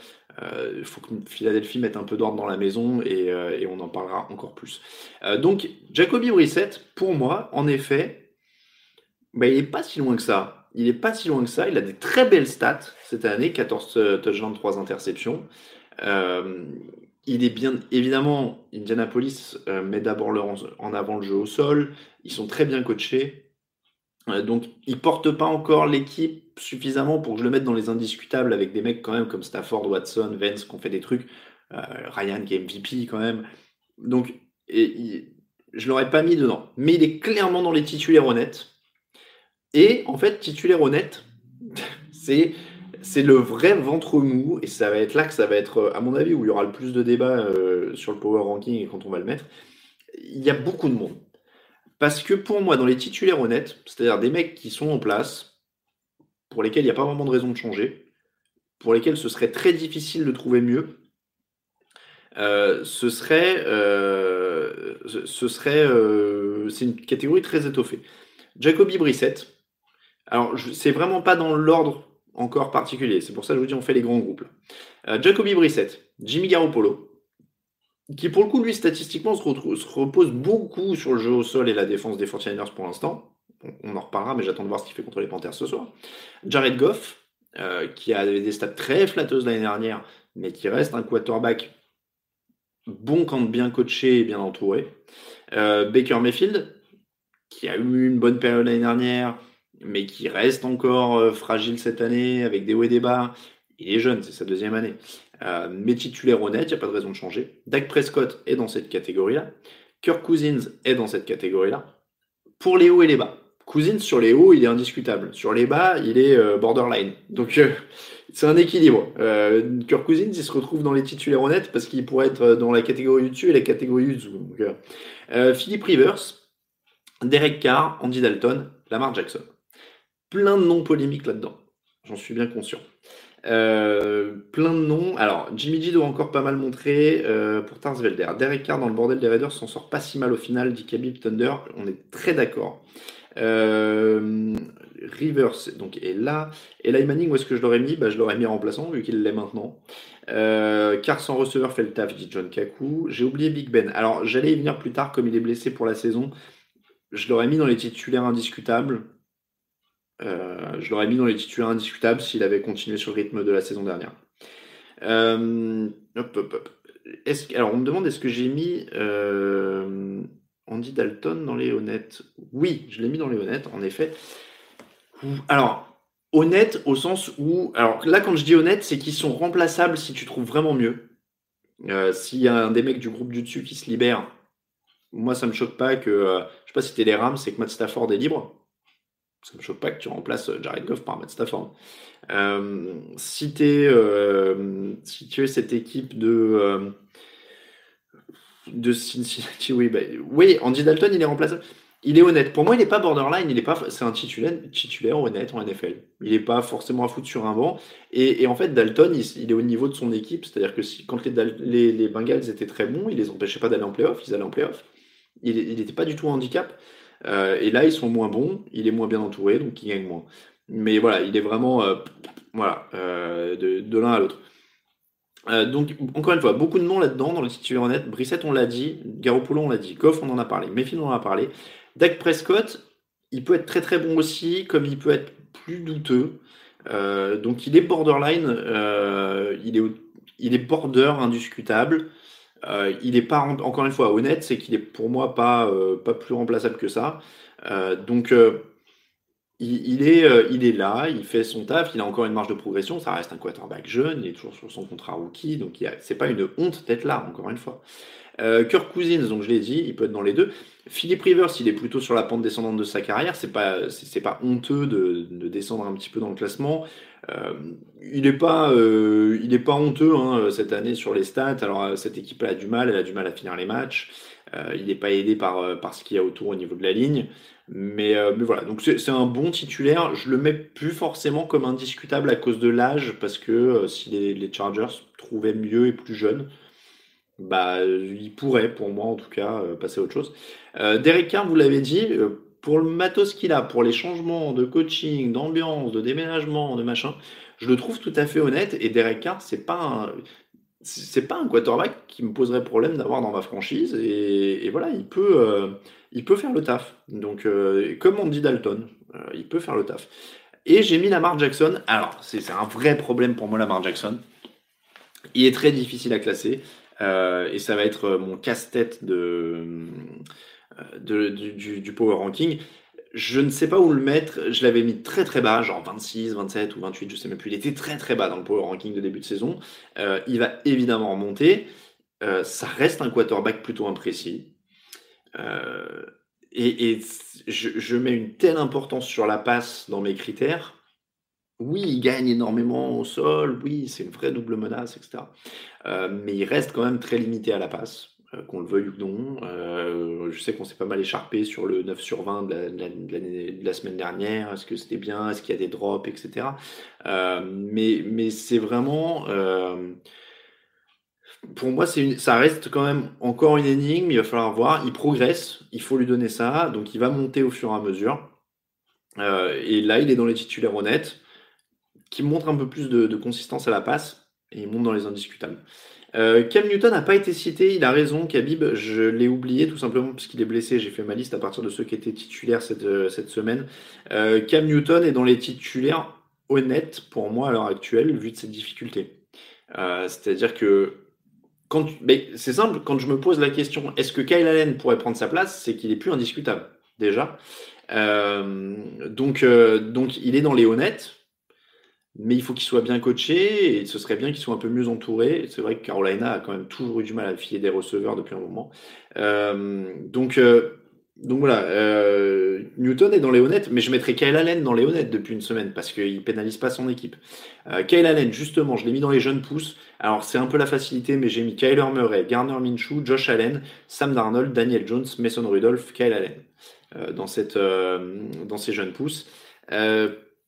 Il faut que Philadelphie mette un peu d'ordre dans la maison et, on en parlera encore plus. donc Jacoby Brissett, pour moi, en effet, il n'est pas si loin que ça. Il n'est pas si loin que ça. Il a des très belles stats cette année, 14 touchdowns, 3 interceptions. Euh, il est bien évidemment Indianapolis euh, met d'abord en avant le jeu au sol. Ils sont très bien coachés. Euh, donc ils portent pas encore l'équipe suffisamment pour que je le mette dans les indiscutables avec des mecs quand même comme Stafford, Watson, Vance qui ont fait des trucs. Euh, Ryan qui est MVP quand même. Donc et, je l'aurais pas mis dedans. Mais il est clairement dans les titulaires honnêtes. Et en fait, titulaire honnête, c'est c'est le vrai ventre mou, et ça va être là que ça va être, à mon avis, où il y aura le plus de débats euh, sur le power ranking et quand on va le mettre. Il y a beaucoup de monde. Parce que pour moi, dans les titulaires honnêtes, c'est-à-dire des mecs qui sont en place, pour lesquels il n'y a pas vraiment de raison de changer, pour lesquels ce serait très difficile de trouver mieux, euh, ce serait, euh, ce serait, c'est une catégorie très étoffée. Jacoby Brissett. Alors, c'est vraiment pas dans l'ordre encore particulier. C'est pour ça que je vous dis, on fait les grands groupes. Euh, Jacoby Brissett, Jimmy Garoppolo, qui pour le coup, lui, statistiquement, se, repose beaucoup sur le jeu au sol et la défense des 49ers pour l'instant. On, en reparlera, mais j'attends de voir ce qu'il fait contre les Panthers ce soir. Jared Goff, euh, qui a des stats très flatteuses l'année dernière, mais qui reste un quarterback bon quand bien coaché et bien entouré. Euh, Baker Mayfield, qui a eu une bonne période l'année dernière, mais qui reste encore euh, fragile cette année avec des hauts et des bas. Il est jeune, c'est sa deuxième année. Euh, mais titulaire honnête, il n'y a pas de raison de changer. Dak Prescott est dans cette catégorie-là. Kirk Cousins est dans cette catégorie-là. Pour les hauts et les bas. Cousins, sur les hauts, il est indiscutable. Sur les bas, il est euh, borderline. Donc, c'est un équilibre. Kirk Cousins, il se retrouve dans les titulaires honnêtes parce qu'il pourrait être dans la catégorie du dessus et la catégorie du dessous. Philippe Rivers, Derek Carr, Andy Dalton, Lamar Jackson plein de noms polémiques là-dedans. J'en suis bien conscient. Euh, plein de noms. Alors, Jimmy G doit encore pas mal montrer euh, pour Tarsvelder. Derek Carr dans le bordel des Raiders s'en sort pas si mal au final, dit Khabib Thunder. On est très d'accord. Euh, Rivers donc, est là. Et Manning, où est-ce que je l'aurais mis? Bah, Je l'aurais mis remplaçant, vu qu'il l'est maintenant. Euh, Carr sans receveur fait le taf, dit John Kaku. J'ai oublié Big Ben. Alors, j'allais y venir plus tard, comme il est blessé pour la saison je l'aurais mis dans les titulaires indiscutables. Euh, je l'aurais mis dans les titulaires indiscutables s'il avait continué sur le rythme de la saison dernière. Euh, hop, hop, hop. Alors, on me demande est-ce que j'ai mis euh, Andy Dalton dans les honnêtes? Oui, je l'ai mis dans les honnêtes, en effet. Alors, honnête au sens où. Alors là, quand je dis honnête, c'est qu'ils sont remplaçables si tu trouves vraiment mieux. S'il y a un des mecs du groupe du dessus qui se libère, moi, ça me choque pas que. je sais pas si c'était les Rams, c'est que Matt Stafford est libre ça me choque pas que tu remplaces euh, Jared Goff par Matt Stafford. Euh, si, euh, tu es cette équipe de, euh, Cincinnati, oui, bah, oui, Andy Dalton, il est remplaçable. Il est honnête. Pour moi, il n'est pas borderline. Il est pas. C'est un titulaire, titulaire honnête en NFL. Il n'est pas forcément à foutre sur un banc. Et, en fait, Dalton, il, est au niveau de son équipe. C'est-à-dire que si, quand les, Bengals étaient très bons, il les empêchait pas d'aller en playoff. Ils allaient en playoff. Il n'était pas du tout handicap. Euh, et là, ils sont moins bons, il est moins bien entouré, donc il gagne moins. Mais voilà, il est vraiment euh, voilà, euh, de, l'un à l'autre. donc, encore une fois, beaucoup de noms là-dedans, dans le titulaire honnête. Brissette, on l'a dit. Garoppolo, on l'a dit. Goff, on en a parlé. Mayfield, on en a parlé. Dak Prescott, il peut être très très bon aussi, comme il peut être plus douteux. donc, il est borderline. il, est, il est border indiscutable. Euh, il n'est pas, encore une fois, honnête, c'est qu'il est pour moi pas, euh, pas plus remplaçable que ça. Euh, donc, il, est, il est là, il fait son taf, il a encore une marge de progression, ça reste un quarterback jeune, il est toujours sur son contrat rookie, donc c'est pas une honte d'être là, encore une fois. Kirk Cousins, donc je l'ai dit, il peut être dans les deux. Philippe Rivers, il est plutôt sur la pente descendante de sa carrière, c'est pas, c'est, pas honteux de, de, descendre un petit peu dans le classement. Euh, il n'est pas, euh, il pas honteux hein, cette année sur les stats. Alors euh, cette équipe a du mal, elle a du mal à finir les matchs. il n'est pas aidé par, par ce qu'il y a autour au niveau de la ligne. Mais, mais voilà, donc c'est un bon titulaire. Je le mets plus forcément comme indiscutable à cause de l'âge, parce que si les, les, Chargers trouvaient mieux et plus jeune, bah, il pourrait, pour moi en tout cas, passer à autre chose. Derek Carr, vous l'avez dit, pour le matos qu'il a, pour les changements de coaching, d'ambiance, de déménagement, de machin, je le trouve tout à fait honnête. Et Derek Carr, c'est pas un, c'est pas un quarterback qui me poserait problème d'avoir dans ma franchise. Et, voilà, il peut, euh, il peut faire le taf. Donc, euh, comme on dit Dalton, euh, il peut faire le taf. Et j'ai mis Lamar Jackson. Alors, c'est un vrai problème pour moi, Lamar Jackson. Il est très difficile à classer. Et ça va être mon casse-tête de de, du, power ranking. Je ne sais pas où le mettre. Je l'avais mis très très bas, genre 26, 27 ou 28, je sais même plus. Il était très très bas dans le power ranking de début de saison. Euh, il va évidemment remonter. Euh, ça reste un quarterback plutôt imprécis. Euh, et, je, je, mets une telle importance sur la passe dans mes critères. Oui, il gagne énormément au sol. Oui, c'est une vraie double menace, etc. mais il reste quand même très limité à la passe. Euh, qu'on le veuille ou non. Euh, je sais qu'on s'est pas mal écharpé sur le 9 sur 20 de la, semaine dernière. Est-ce que c'était bien? Est-ce qu'il y a des drops, etc. Euh, mais c'est vraiment. pour moi, ça reste quand même encore une énigme. Il va falloir voir. Il progresse. Il faut lui donner ça. Donc, il va monter au fur et à mesure. et là, il est dans les titulaires honnêtes, qui montrent un peu plus de, consistance à la passe. Et il monte dans les indiscutables. Euh, Cam Newton n'a pas été cité, il a raison, Khabib, je l'ai oublié tout simplement parce qu'il est blessé, j'ai fait ma liste à partir de ceux qui étaient titulaires cette, euh, semaine. Euh, Cam Newton est dans les titulaires honnêtes pour moi à l'heure actuelle, vu de ses difficultés. C'est-à-dire que c'est simple, quand je me pose la question, est-ce que Kyle Allen pourrait prendre sa place, c'est qu'il est plus indiscutable, déjà. donc, donc il est dans les honnêtes, mais il faut qu'il soit bien coaché et ce serait bien qu'il soit un peu mieux entouré. C'est vrai que Carolina a quand même toujours eu du mal à filer des receveurs depuis un moment. Euh, donc, euh, donc voilà, euh, Newton est dans les honnêtes, mais je mettrais Kyle Allen dans les honnêtes depuis une semaine parce qu'il pénalise pas son équipe. Kyle Allen, justement, je l'ai mis dans les jeunes pousses. Alors c'est un peu la facilité, mais j'ai mis Kyler Murray, Garner Minshew, Josh Allen, Sam Darnold, Daniel Jones, Mason Rudolph, Kyle Allen dans, cette, dans ces jeunes pousses.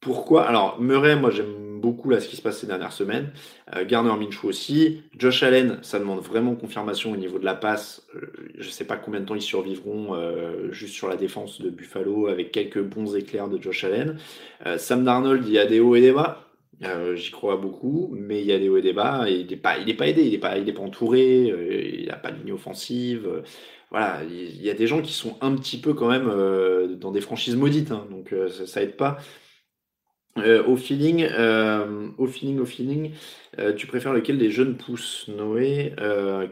Pourquoi? Alors, Murray, moi j'aime beaucoup là ce qui se passe ces dernières semaines. Euh, Garner Minshew aussi. Josh Allen, ça demande vraiment confirmation au niveau de la passe. Euh, je ne sais pas combien de temps ils survivront euh, juste sur la défense de Buffalo avec quelques bons éclairs de Josh Allen. Sam Darnold, il y a des hauts et des bas. J'y crois beaucoup, mais il y a des hauts et des bas. Et il n'est pas, aidé, il n'est pas, entouré, il n'a pas de ligne offensive. voilà, il y a des gens qui sont un petit peu quand même dans des franchises maudites, hein, donc ça, ça aide pas. Euh, au feeling, euh, au feeling, au feeling, euh, tu préfères lequel des jeunes pousses? Noé,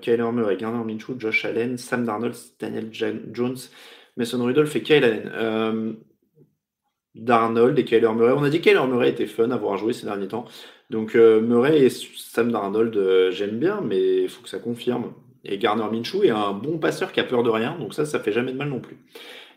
Kyler Murray, Garner Minshew, Josh Allen, Sam Darnold, Daniel Jones, Mason Rudolph et Kyle Allen. Darnold et Kyler Murray. On a dit que Kyler Murray était fun à voir jouer ces derniers temps. Donc Murray et Sam Darnold, j'aime bien, mais il faut que ça confirme. Et Garner Minshew est un bon passeur qui a peur de rien, donc ça, ça fait jamais de mal non plus.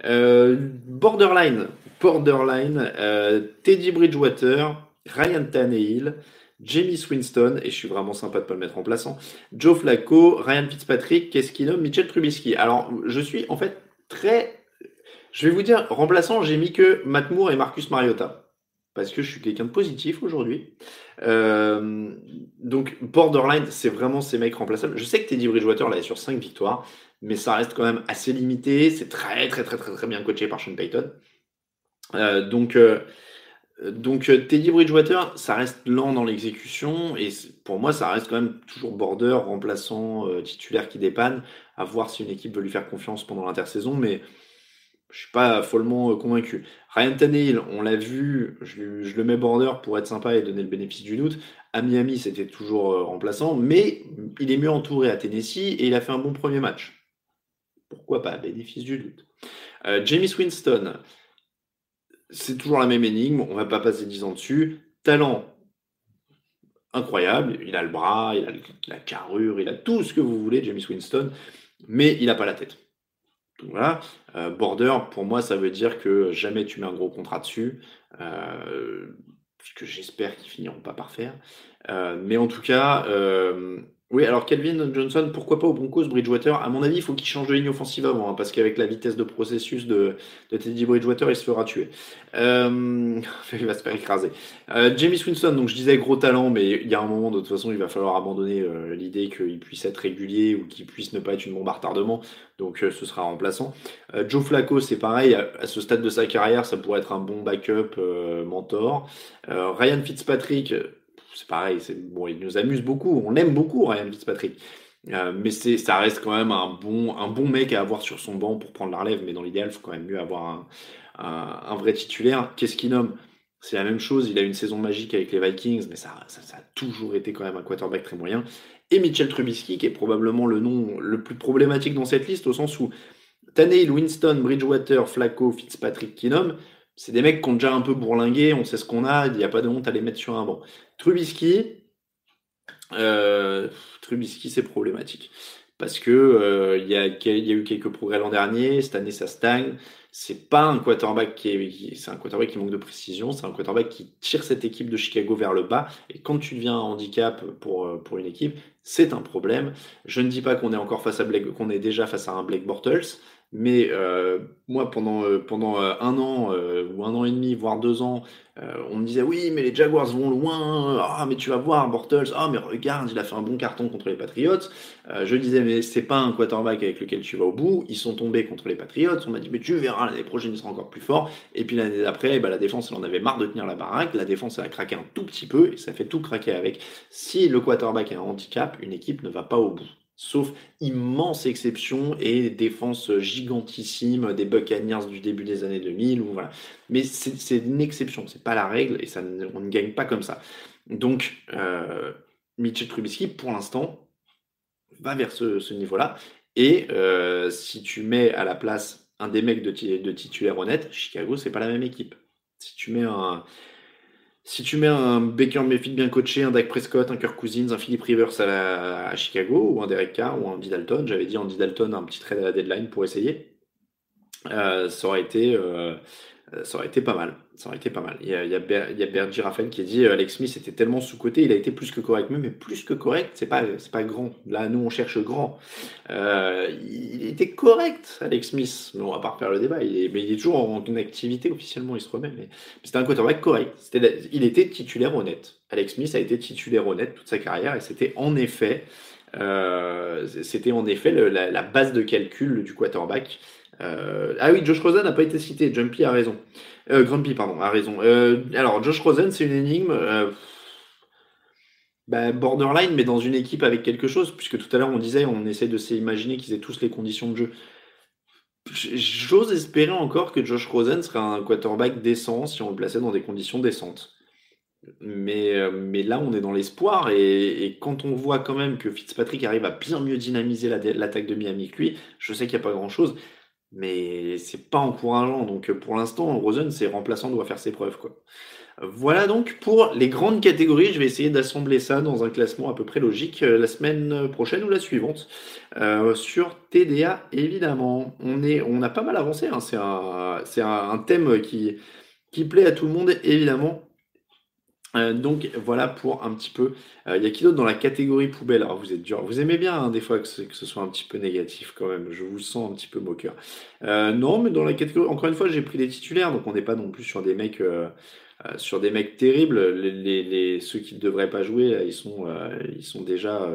Borderline, borderline, euh, Teddy Bridgewater, Ryan Tannehill, Jamie Winston, et je suis vraiment sympa de pas le mettre en plaçant, Joe Flacco, Ryan Fitzpatrick, qu'est-ce Mitchell Trubisky. Alors, je suis en fait très je vais vous dire, remplaçant, j'ai mis que Matt Moore et Marcus Mariota. Parce que je suis quelqu'un de positif aujourd'hui. Euh, donc, borderline, c'est vraiment ces mecs remplaçables. Je sais que Teddy Bridgewater, là, est sur 5 victoires, mais ça reste quand même assez limité. C'est très, très, très, très, très bien coaché par Sean Payton. Euh, donc, euh, donc, euh, Teddy Bridgewater, ça reste lent dans l'exécution. Et pour moi, ça reste quand même toujours border, remplaçant, titulaire qui dépanne. À voir si une équipe veut lui faire confiance pendant l'intersaison. Mais je suis pas follement convaincu. Ryan Tannehill, on l'a vu, je, le mets border pour être sympa et donner le bénéfice du doute. À Miami, c'était toujours remplaçant, mais il est mieux entouré à Tennessee et il a fait un bon premier match. Pourquoi pas, bénéfice du doute. James Winston, c'est toujours la même énigme, on va pas passer 10 ans dessus. Talent incroyable, il a le bras, il a la carrure, il a tout ce que vous voulez, James Winston, mais il n'a pas la tête. Voilà, Euh, border, pour moi, ça veut dire que jamais tu mets un gros contrat dessus, euh, que j'espère qu'ils finiront pas par faire. Euh, mais en tout cas, euh, oui, alors Calvin Johnson, pourquoi pas au Broncos, Bridgewater? À mon avis, il faut qu'il change de ligne offensive avant, hein, parce qu'avec la vitesse de processus de, de Teddy Bridgewater, il se fera tuer. Euh, il va se faire écraser. Euh, Jamie Winston, donc je disais gros talent, mais il y a un moment, de toute façon, il va falloir abandonner euh, l'idée qu'il puisse être régulier ou qu'il puisse ne pas être une bombe à retardement. Donc euh, ce sera remplaçant. Euh, Joe Flacco, c'est pareil, à, à ce stade de sa carrière, ça pourrait être un bon backup mentor. Ryan Fitzpatrick, c'est pareil, bon, il nous amuse beaucoup, on l'aime beaucoup Ryan Fitzpatrick. Euh, mais c'est, ça reste quand même un bon, un bon mec à avoir sur son banc pour prendre la relève. Mais dans l'idéal, il faut quand même mieux avoir un, un, vrai titulaire. Qu'est-ce qu'il nomme? C'est la même chose. Il a une saison magique avec les Vikings, mais ça, ça, ça a toujours été quand même un quarterback très moyen. Et Mitchell Trubisky, qui est probablement le nom le plus problématique dans cette liste, au sens où Tannehill, Winston, Bridgewater, Flacco, Fitzpatrick, Kinom, c'est des mecs qui ont déjà un peu bourlingué, on sait ce qu'on a, il n'y a pas de honte à les mettre sur un banc. Trubisky, euh, Trubisky, c'est problématique. Parce que euh, il y, a, eu quelques progrès l'an dernier, cette année ça stagne. C'est pas un quarterback qui est, c'est un quarterback qui manque de précision, c'est un quarterback qui tire cette équipe de Chicago vers le bas. Et quand tu deviens un handicap pour, euh, pour une équipe, c'est un problème. Je ne dis pas qu'on est encore face à Blake, qu'on est déjà face à un Blake Bortles, mais euh, moi pendant euh, pendant euh, un an ou un an et demi, voire deux ans, on me disait oui, mais les Jaguars vont loin. Ah, mais tu vas voir Bortles. Ah, mais regarde, il a fait un bon carton contre les Patriots. Je disais mais c'est pas un quarterback avec lequel tu vas au bout. Ils sont tombés contre les Patriots. On m'a dit mais tu verras l'année prochaine il sera encore plus fort. Et puis l'année d'après, bah, la défense elle en avait marre de tenir la baraque. La défense elle a craqué un tout petit peu et ça fait tout craquer avec. Si le quarterback a un handicap, une équipe ne va pas au bout. Sauf immense exception et défense gigantissime des Buccaneers du début des années 2000 ou voilà. Mais c'est une exception, c'est pas la règle et ça, on ne gagne pas comme ça. Donc, euh, Mitchell Trubisky, pour l'instant, va vers ce, niveau-là. Et euh, si tu mets à la place un des mecs de, de titulaire honnête, Chicago, c'est pas la même équipe. Si tu mets un, si tu mets un Baker Mayfield bien coaché, un Dak Prescott, un Kirk Cousins, un Philip Rivers à, Chicago, ou un Derek Carr, ou un Andy Dalton, j'avais dit Andy Dalton, un petit trade à la deadline pour essayer, euh, ça aurait été, euh, ça aurait été pas mal. Ça aurait été pas mal. Il y a, il y a, a qui dit euh, Alex Smith était tellement sous-côté, il a été plus que correct. Mais, plus que correct, c'est pas, c'est pas grand. Là, nous, on cherche grand. Euh, il était correct, Alex Smith. Mais on va pas refaire le débat. Il est, mais il est toujours en activité officiellement, il se remet. Mais, c'était un quarterback correct. Il était titulaire honnête. Alex Smith a été titulaire honnête toute sa carrière et c'était en effet, euh, c'était en effet la base de calcul du quarterback. Euh, ah oui, Josh Rosen n'a pas été cité. Jumpy a raison. Euh, Grumpy, pardon, a raison. Euh, alors, Josh Rosen, c'est une énigme. Bah, borderline, mais dans une équipe avec quelque chose, puisque tout à l'heure on disait, on essaie de s'imaginer qu'ils aient tous les conditions de jeu. J'ose espérer encore que Josh Rosen serait un quarterback décent si on le plaçait dans des conditions décentes. Mais, mais là, on est dans l'espoir. Et, quand on voit quand même que Fitzpatrick arrive à bien mieux dynamiser l'attaque de Miami que lui, je sais qu'il n'y a pas grand-chose, mais c'est pas encourageant. Donc pour l'instant, Rosen, c'est remplaçant, doit faire ses preuves. Quoi. Voilà donc pour les grandes catégories. Je vais essayer d'assembler ça dans un classement à peu près logique euh, la semaine prochaine ou la suivante euh, sur TDA évidemment. On est, a pas mal avancé. Hein. C'est un, thème qui plaît à tout le monde évidemment. Euh, donc voilà pour un petit peu. Il y a qui d'autre dans la catégorie poubelle? Alors vous êtes dur. Vous aimez bien hein, des fois que ce, soit un petit peu négatif quand même. Je vous sens un petit peu moqueur. non, mais dans la catégorie, encore une fois, j'ai pris des titulaires, donc on n'est pas non plus sur des mecs. Euh, sur des mecs terribles, les, ceux qui ne devraient pas jouer, ils sont, euh, ils sont déjà.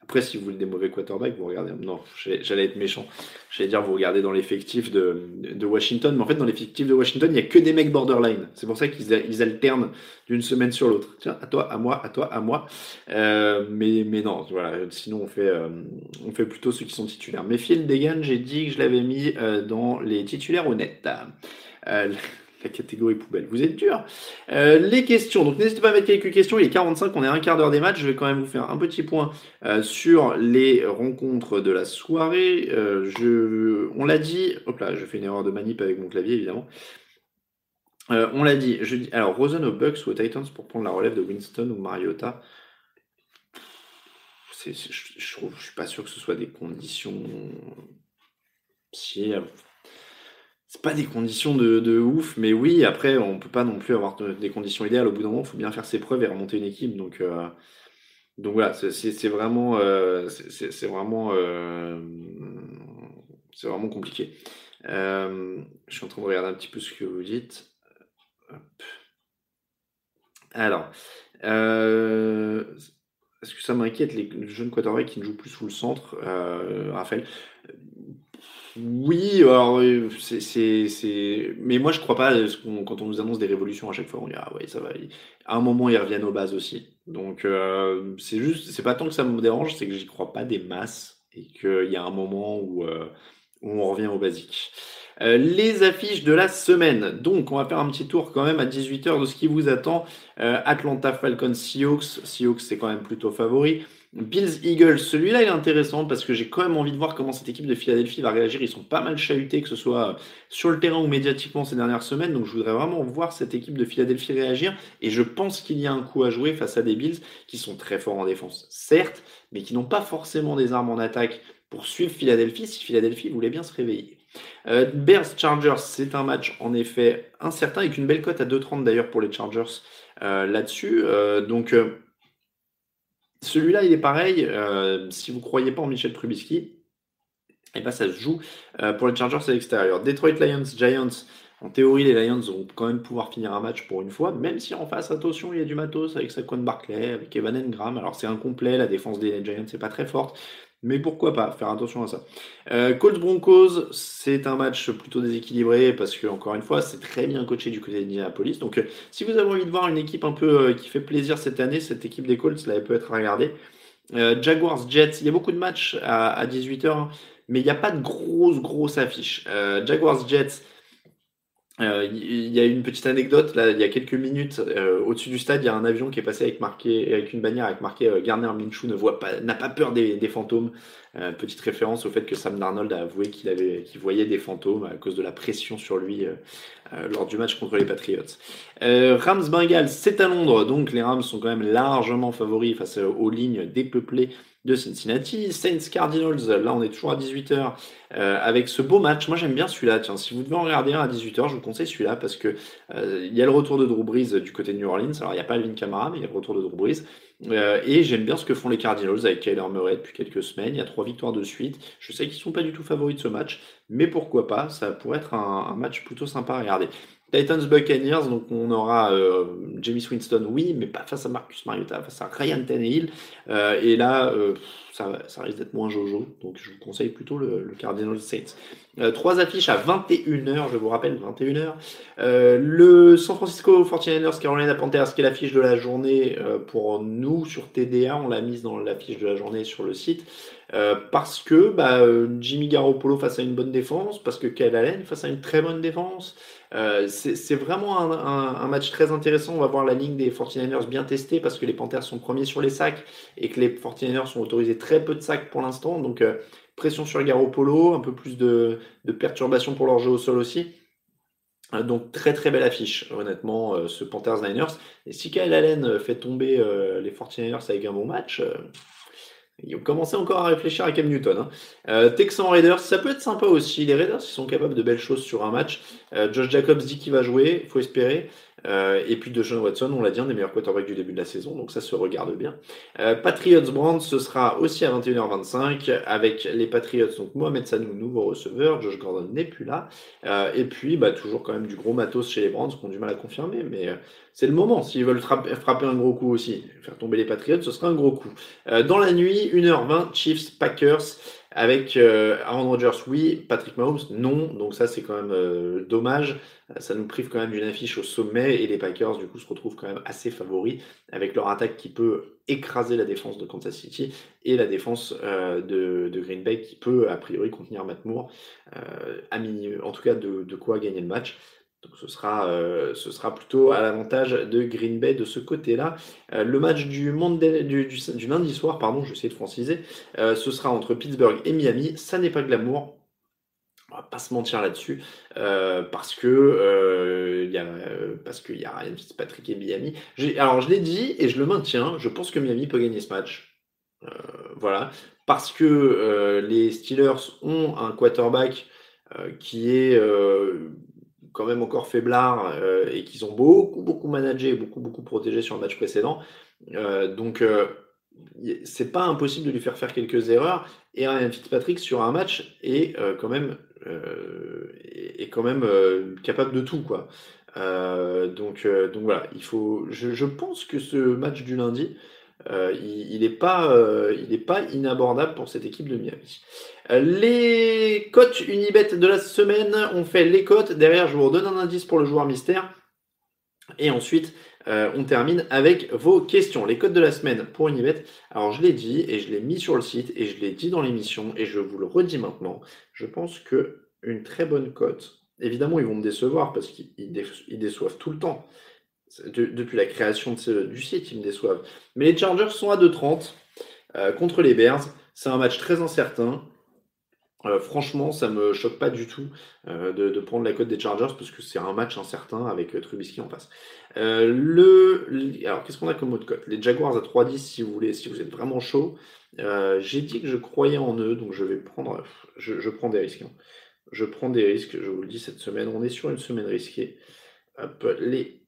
Euh, après, si vous voulez des mauvais quarterbacks, vous regardez. Non, j'allais être méchant. J'allais dire, vous regardez dans l'effectif de, Washington. Mais en fait, dans l'effectif de Washington, il n'y a que des mecs borderline. C'est pour ça qu'ils ils alternent d'une semaine sur l'autre. Tiens, à toi, à moi, à toi, à moi. mais, mais non, voilà. Sinon, on fait, on fait plutôt ceux qui sont titulaires. Mais Phil Degan, j'ai dit que je l'avais mis dans les titulaires honnêtes la catégorie poubelle. Vous êtes dur. Euh, les questions. Donc n'hésitez pas à mettre quelques questions. Il est 45, on est à un quart d'heure des matchs. Je vais quand même vous faire un petit point euh, sur les rencontres de la soirée. Euh, je, on l'a dit. Hop là, je fais une erreur de manip avec mon clavier évidemment. on l'a dit. Je. Alors Rosen aux Bucks ou aux Titans pour prendre la relève de Winston ou Mariota? je, je, trouve, je suis pas sûr que ce soit des conditions. Si pas des conditions de, ouf, mais oui, après, on peut pas non plus avoir des conditions idéales. Au bout d'un moment, il faut bien faire ses preuves et remonter une équipe. Donc, euh, donc voilà, c'est vraiment, euh, c'est vraiment, euh, c'est vraiment compliqué. je suis en train de regarder un petit peu ce que vous dites. Alors, est-ce que ça m'inquiète les jeunes quarterbacks qui ne jouent plus sous le centre, Raphaël? Oui, alors c'est, mais moi je crois pas quand on nous annonce des révolutions à chaque fois, on dit ah ouais ça va. À un moment ils reviennent aux bases aussi. Donc euh, c'est juste, c'est pas tant que ça me dérange, c'est que j'y crois pas des masses et qu'il y a un moment où, euh, on revient au basique. Euh, les affiches de la semaine. Donc, on va faire un petit tour quand même à 18h de ce qui vous attend. Atlanta Falcons Seahawks. Seahawks, c'est quand même plutôt favori. Bills Eagles, celui-là est intéressant parce que j'ai quand même envie de voir comment cette équipe de Philadelphie va réagir. Ils sont pas mal chahutés, que ce soit sur le terrain ou médiatiquement ces dernières semaines. Donc je voudrais vraiment voir cette équipe de Philadelphie réagir. Et je pense qu'il y a un coup à jouer face à des Bills qui sont très forts en défense, certes, mais qui n'ont pas forcément des armes en attaque pour suivre Philadelphie si Philadelphie voulait bien se réveiller. Euh, Bears Chargers, c'est un match en effet incertain avec une belle cote à 2,30 d'ailleurs pour les Chargers euh, là-dessus. Euh, donc celui-là, il est pareil. Euh, si vous ne croyez pas en Michel Trubisky, et eh ben, ça se joue euh, pour les Chargers à l'extérieur. Detroit Lions, Giants. En théorie, les Lions vont quand même pouvoir finir un match pour une fois, même si en face, attention, il y a du matos avec Saquon Barclay, avec Evan Engram. Alors c'est incomplet, la défense des Giants n'est pas très forte, mais pourquoi pas faire attention à ça. Euh, Colts Broncos, c'est un match plutôt déséquilibré parce que encore une fois, c'est très bien coaché du côté d'Indianapolis. Donc, euh, si vous avez envie de voir une équipe un peu euh, qui fait plaisir cette année, cette équipe des Colts, là, elle peut être à regarder. Jaguars Jets, il y a beaucoup de matchs à, 18h, hein, mais il n'y a pas de grosses grosses affiches. Jaguars Jets. Il y a une petite anecdote là, il y a quelques minutes, au-dessus du stade, il y a un avion qui est passé avec marqué avec une bannière avec marqué Garner Minshew ne voit pas, n'a pas peur des, des fantômes. Euh, petite référence au fait que Sam Darnold a avoué qu'il avait, qu'il voyait des fantômes à cause de la pression sur lui euh, euh, lors du match contre les Patriots. Rams Bengals, c'est à Londres, donc les Rams sont quand même largement favoris face aux lignes dépeuplées de Cincinnati. Saints Cardinals, là on est toujours à 18h avec ce beau match. Moi j'aime bien celui-là. Tiens, si vous devez en regarder un à 18h, je vous conseille celui-là parce que il y a le retour de Drew Brees du côté de New Orleans. Alors il n'y a pas Alvin Kamara, mais il y a le retour de Drew Brees. Euh, et j'aime bien ce que font les Cardinals avec Kyler Murray depuis quelques semaines. Il y a trois victoires de suite. Je sais qu'ils ne sont pas du tout favoris de ce match, mais pourquoi pas? Ça pourrait être un, match plutôt sympa à regarder. Titans Buccaneers, donc on aura euh, Jamie Winston, oui, mais pas face à Marcus Mariota, face à Ryan Tannehill. Euh, et là, euh, ça, risque d'être moins Jojo, donc je vous conseille plutôt le, le Cardinals Saints. Euh, trois affiches à 21h, je vous rappelle, 21h. Euh, le San Francisco 49ers Carolina Panthers, qui est l'affiche de la journée pour nous sur TDA, on l'a mise dans l'affiche de la journée sur le site. parce que bah, Jimmy Garoppolo face à une bonne défense, parce que Kyle Allen face à une très bonne défense. Euh, c'est vraiment un, match très intéressant. On va voir la ligne des 49ers bien testée parce que les Panthers sont premiers sur les sacs et que les 49ers sont autorisés très peu de sacs pour l'instant. Donc, euh, pression sur Garoppolo, un peu plus de, de perturbation pour leur jeu au sol aussi. Euh, donc très très belle affiche, honnêtement, ce Panthers Niners. Et si Kyle Allen fait tomber les 49ers avec un bon match, ils ont commencé encore à réfléchir à Cam Newton. Hein. Euh, Texan Raiders, ça peut être sympa aussi. Les Raiders, ils sont capables de belles choses sur un match. Euh, Josh Jacobs dit qu'il va jouer, il faut espérer. Euh, et puis de John Watson, on l'a dit, un des meilleurs quarterbacks du début de la saison, donc ça se regarde bien. Euh, Patriots Brand, ce sera aussi à 21h25 avec les Patriots, donc Mohamed Sanou, nouveau receveur, Josh Gordon n'est plus là. Euh, et puis bah, toujours quand même du gros matos chez les Brands qui ont du mal à confirmer, mais c'est le moment. S'ils veulent frapper, frapper, un gros coup aussi, faire tomber les Patriots, ce sera un gros coup. dans la nuit, 1h20, Chiefs Packers. Avec euh, Aaron Rodgers, oui. Patrick Mahomes, non. Donc ça, c'est quand même euh, dommage. Ça nous prive quand même d'une affiche au sommet et les Packers, du coup, se retrouvent quand même assez favoris avec leur attaque qui peut écraser la défense de Kansas City et la défense euh, de, Green Bay qui peut, a priori, contenir Matt Moore. à en tout cas, de, de quoi gagner le match. Donc ce sera, euh, ce sera plutôt à l'avantage de Green Bay de ce côté-là. Euh, le match du, lundi soir, pardon, je essayer de franciser, euh, ce sera entre Pittsburgh et Miami. Ça n'est pas glamour. On va pas se mentir là-dessus parce que il a parce qu'il y a Ryan Fitzpatrick et Miami. Alors je l'ai dit et je le maintiens. Je pense que Miami peut gagner ce match. voilà parce que les Steelers ont un quarterback qui est quand même encore faiblard euh, et qu'ils ont beaucoup, beaucoup managé, beaucoup, beaucoup protégé sur le match précédent. Euh, donc, euh, c'est pas impossible de lui faire faire quelques erreurs. Et Ryan Fitzpatrick sur un match est quand même, est quand même capable de tout, quoi. donc, donc voilà, il faut. Je, pense que ce match du lundi, euh, il n'est pas, euh, pas, inabordable pour cette équipe de Miami. Euh, les cotes Unibet de la semaine, on fait les cotes. Derrière, je vous redonne un indice pour le joueur mystère. Et ensuite, on termine avec vos questions. Les cotes de la semaine pour Unibet. Alors, je l'ai dit et je l'ai mis sur le site et je l'ai dit dans l'émission et je vous le redis maintenant. Je pense que une très bonne cote. Évidemment, ils vont me décevoir parce qu'ils déçoivent tout le temps depuis la création du site, ils me déçoivent. Mais les Chargers sont à 2,30 euh, contre les Bears. C'est un match très incertain. Euh, franchement, ça me choque pas du tout euh, de, prendre la cote des Chargers parce que c'est un match incertain avec Trubisky en face. le, alors, qu'est-ce qu'on a comme autre cote? Les Jaguars à 3,10 si vous voulez, si vous êtes vraiment chaud. J'ai dit que je croyais en eux, donc je vais prendre, je, prends des risques. Hein. Je prends des risques, je vous le dis cette semaine. On est sur une semaine risquée. Les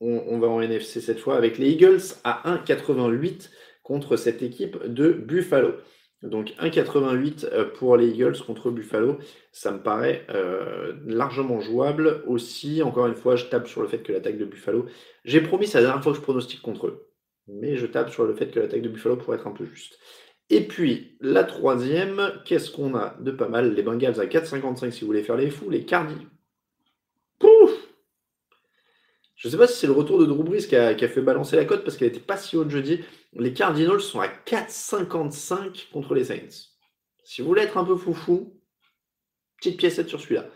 on, va en NFC cette fois avec les Eagles à 1,88 contre cette équipe de Buffalo. Donc 1,88 euh, pour les Eagles contre Buffalo, ça me paraît euh, largement jouable. Aussi, encore une fois, je tape sur le fait que l'attaque de Buffalo, j'ai promis, c'est la dernière fois que je pronostique contre eux, mais je tape sur le fait que l'attaque de Buffalo pourrait être un peu juste. Et puis, la troisième, qu'est-ce qu'on a de pas mal? Les Bengals à 4,55 si vous voulez faire les fous, les Cardinals. Pouf je ne sais pas si c'est le retour de Drew qui a, fait balancer la cote parce qu'elle n'était pas si haute jeudi. Les Cardinals sont à 4,55 contre les Saints. Si vous voulez être un peu foufou, petite piècette sur celui-là.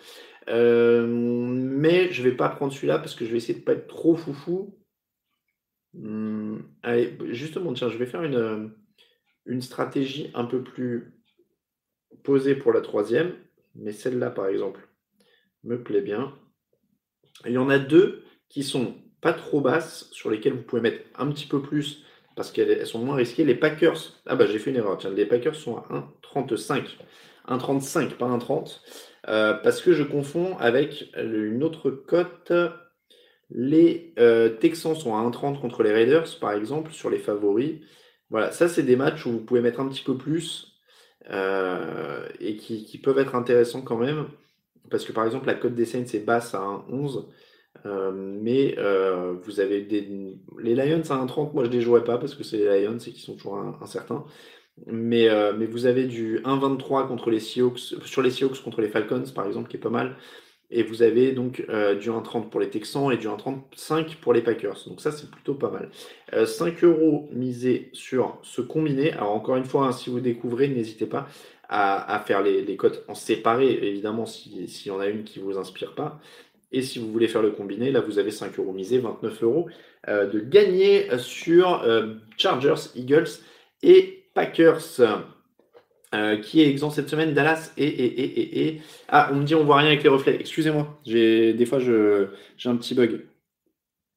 Euh, mais je ne vais pas prendre celui-là parce que je vais essayer de ne pas être trop foufou. Hmm, allez, justement, tiens, je vais faire une, une stratégie un peu plus posée pour la troisième. Mais celle-là, par exemple, me plaît bien. Il y en a deux qui sont pas trop basses, sur lesquelles vous pouvez mettre un petit peu plus parce qu'elles sont moins risquées. Les Packers, ah bah j'ai fait une erreur, tiens, les Packers sont à 1,35. 1,35, pas 1,30. Euh, parce que je confonds avec une autre cote. Les euh, Texans sont à 1,30 contre les Raiders, par exemple, sur les favoris. Voilà, ça c'est des matchs où vous pouvez mettre un petit peu plus euh, et qui, qui, peuvent être intéressants quand même. parce que par exemple, la cote des Saints est basse à 1,11. Euh, mais euh, vous avez des, les Lions à 1,30, moi je les jouerais pas parce que c'est les Lions et qu'ils sont toujours incertains. Mais, euh, mais vous avez du 1,23 contre les Seahawks, sur les Seahawks contre les Falcons par exemple, qui est pas mal. Et vous avez donc du 1,30 pour les Texans et du 1,35 pour les Packers. Donc ça, c'est plutôt pas mal. 5 euros misés sur ce combiné. Alors encore une fois, hein, si vous découvrez, n'hésitez pas à, faire les, cotes en séparé, évidemment, s'il y en a une qui ne vous inspire pas. Et si vous voulez faire le combiné, là, vous avez 5 euros misés, 29 euros euh, de gagner sur euh, Chargers, Eagles et Packers. Euh, qui est exempt cette semaine Dallas et, et, et, et, Ah, on me dit on voit rien avec les reflets. Excusez-moi, des fois j'ai un petit bug.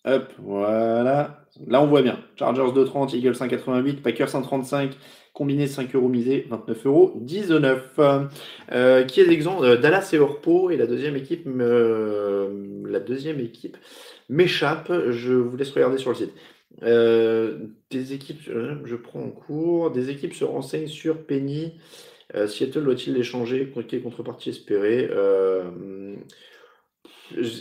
Hop, voilà. Là on voit bien. Chargers 2,30, Eagles 1,88, Packers 1,35, Combiné 5 euros misés, 29 euros 19. Euh, qui est l'exemple euh, Dallas et Orpo et la deuxième équipe, la deuxième équipe m'échappe. Je vous laisse regarder sur le site. Euh, des équipes, je prends en cours. Des équipes se renseignent sur Penny. Seattle doit-il l'échanger? Quelle contrepartie espérée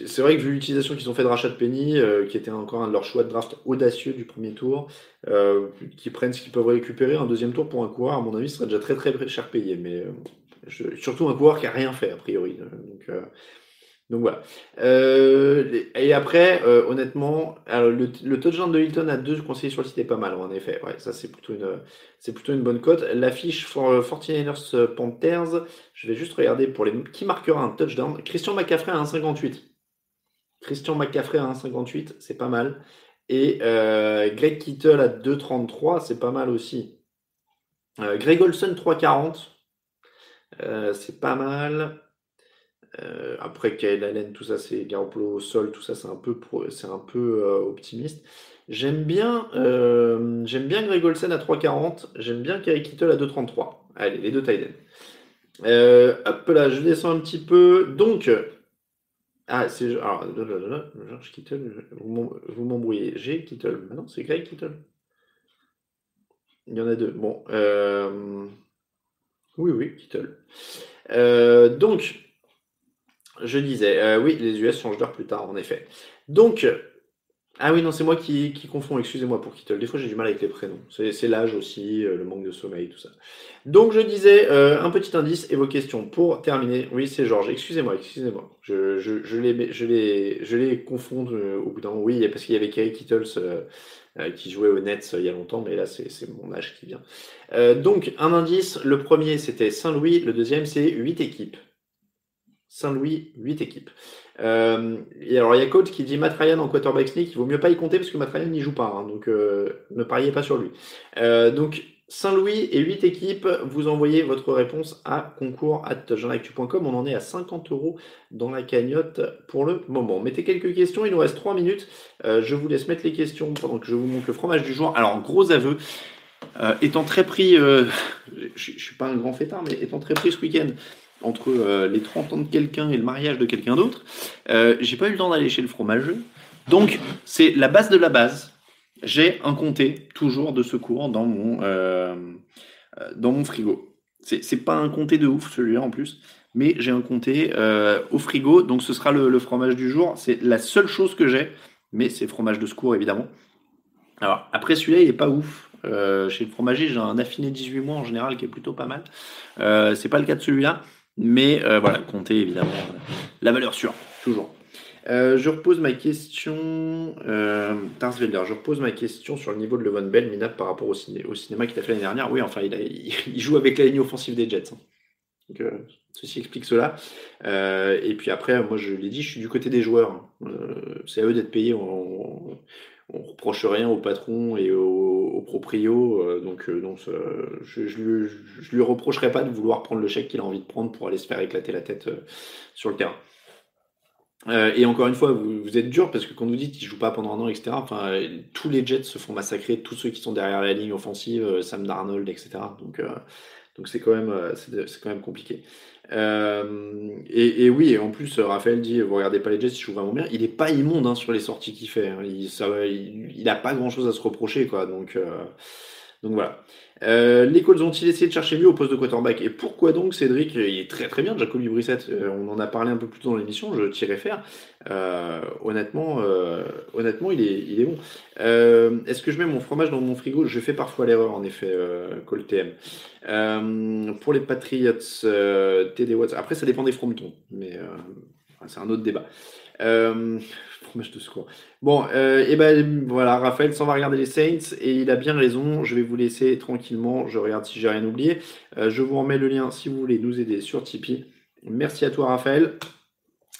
c'est vrai que vu l'utilisation qu'ils ont fait de rachat Penny, euh, qui était encore un de leurs choix de draft audacieux du premier tour, euh, qui prennent ce qu'ils peuvent récupérer, un deuxième tour pour un coureur, à mon avis, ce serait déjà très très cher payé. Mais euh, surtout un coureur qui a rien fait, a priori. Donc, donc voilà. Euh, et après, euh, honnêtement, le, touchdown de Hilton à deux conseillers sur le site est pas mal, en effet. Ouais, ça c'est plutôt une, c'est plutôt une bonne cote. L'affiche for 49ers euh, Panthers, je vais juste regarder pour les qui marquera un touchdown. Christian McCaffrey à 1,58. Christian McCaffrey à 1,58, c'est pas mal. Et Greg Kittle à 2,33, c'est pas mal aussi. Greg Olson 3,40, c'est pas mal. Euh, après, Kyle Allen, tout ça, c'est Garoppolo au sol, tout ça, c'est un peu, c'est un peu euh, optimiste. J'aime bien, euh, j'aime bien Greg Olsen à 3,40. J'aime bien Kerry Kittle à 2,33. Allez, les deux tight hop là, je descends un petit peu. Donc, ah, c'est. Alors, George Kittle, vous m'embrouillez. J'ai Kittle. Ah non, c'est Greg Kittle. Il y en a deux. Bon. Oui, oui, Kittle. donc, je disais, euh, oui, les US changent d'heure plus tard, en effet. Donc, ah oui, non, c'est moi qui, qui confonds, excusez-moi pour Kittle. Des fois, j'ai du mal avec les prénoms. C'est l'âge aussi, euh, le manque de sommeil, tout ça. Donc, je disais, euh, un petit indice et vos questions pour terminer. Oui, c'est Georges, excusez-moi, excusez-moi. Je, les, je, les, je les confonds au bout d'un moment. Oui, parce qu'il y avait Kerry Kittles qui jouait au Nets il y a longtemps, mais là, c'est mon âge qui vient. donc, un indice, le premier, c'était Saint-Louis, le deuxième, c'est 8 équipes. Saint-Louis, 8 équipes. Euh, et alors, il y a Coach qui dit Matt Ryan en quarterback sneak. Il vaut mieux pas y compter parce que Matt Ryan n'y joue pas. Hein, donc, euh, ne pariez pas sur lui. Euh, donc, Saint-Louis et 8 équipes, vous envoyez votre réponse à concours On en est à 50 euros dans la cagnotte pour le moment. Mettez quelques questions, il nous reste 3 minutes. je vous laisse mettre les questions pendant que je vous montre le fromage du jour. Alors, gros aveu, étant très pris, je, ne suis pas un grand fêtard, mais étant très pris ce week-end entre euh, les 30 ans de quelqu'un et le mariage de quelqu'un d'autre, euh, j'ai pas eu le temps d'aller chez le fromageux. Donc, c'est la base de la base. J'ai un comté toujours de secours dans mon, euh, dans mon frigo. C'est pas un comté de ouf celui-là en plus, mais j'ai un comté au frigo, donc ce sera le, fromage du jour. C'est la seule chose que j'ai, mais c'est fromage de secours évidemment. Alors après celui-là il est pas ouf. chez le fromager j'ai un affiné 18 mois en général qui est plutôt pas mal. c'est pas le cas de celui-là. Mais euh, voilà, comptez évidemment euh, la valeur sûre, toujours. Euh, je repose ma question, je repose ma question sur le niveau de Levon Bell, minable par rapport au, cinéma qu'il a fait l'année dernière. Oui, enfin, il, joue avec la ligne offensive des Jets. Hein. Ceci explique cela. et puis après, moi, je l'ai dit, je suis du côté des joueurs. Hein. c'est à eux d'être payés. On, reproche rien au patron et au, proprio. donc, donc je, je, lui, je lui reprocherai pas de vouloir prendre le chèque qu'il a envie de prendre pour aller se faire éclater la tête sur le terrain. Euh, et encore une fois, vous, êtes dur parce que quand vous dites qu'ils jouent pas pendant un an, etc. Enfin, tous les Jets se font massacrer, tous ceux qui sont derrière la ligne offensive, euh, Sam Darnold, etc. Donc, euh, donc c'est quand même, c'est quand même compliqué. Et, oui, et en plus, Raphaël dit, vous regardez pas les Jets, ils jouent vraiment bien. Il est pas immonde hein, sur les sorties qu'il fait. Hein. Il, ça, il, a pas grand chose à se reprocher, quoi. Donc Donc voilà. Euh, les Colts ont-ils essayé de chercher mieux au poste de quarterback Et pourquoi donc Cédric? Il est très très bien, Jacoby Brissett. Euh, on en a parlé un peu plus tôt dans l'émission, je tirais faire. Euh, honnêtement, euh, honnêtement, il est, il est bon. Est-ce que je mets mon fromage dans mon frigo? Je fais parfois l'erreur, en effet, Cole TM. Euh, pour les Patriots, TD Watts. Après, ça dépend des fromentons, mais c'est un autre débat. Euh, de secours. Bon, euh, et ben voilà, Raphaël s'en va regarder les Saints et il a bien raison. Je vais vous laisser tranquillement. Je regarde si j'ai rien oublié. Euh, je vous remets le lien si vous voulez nous aider sur Tipeee. Merci à toi, Raphaël.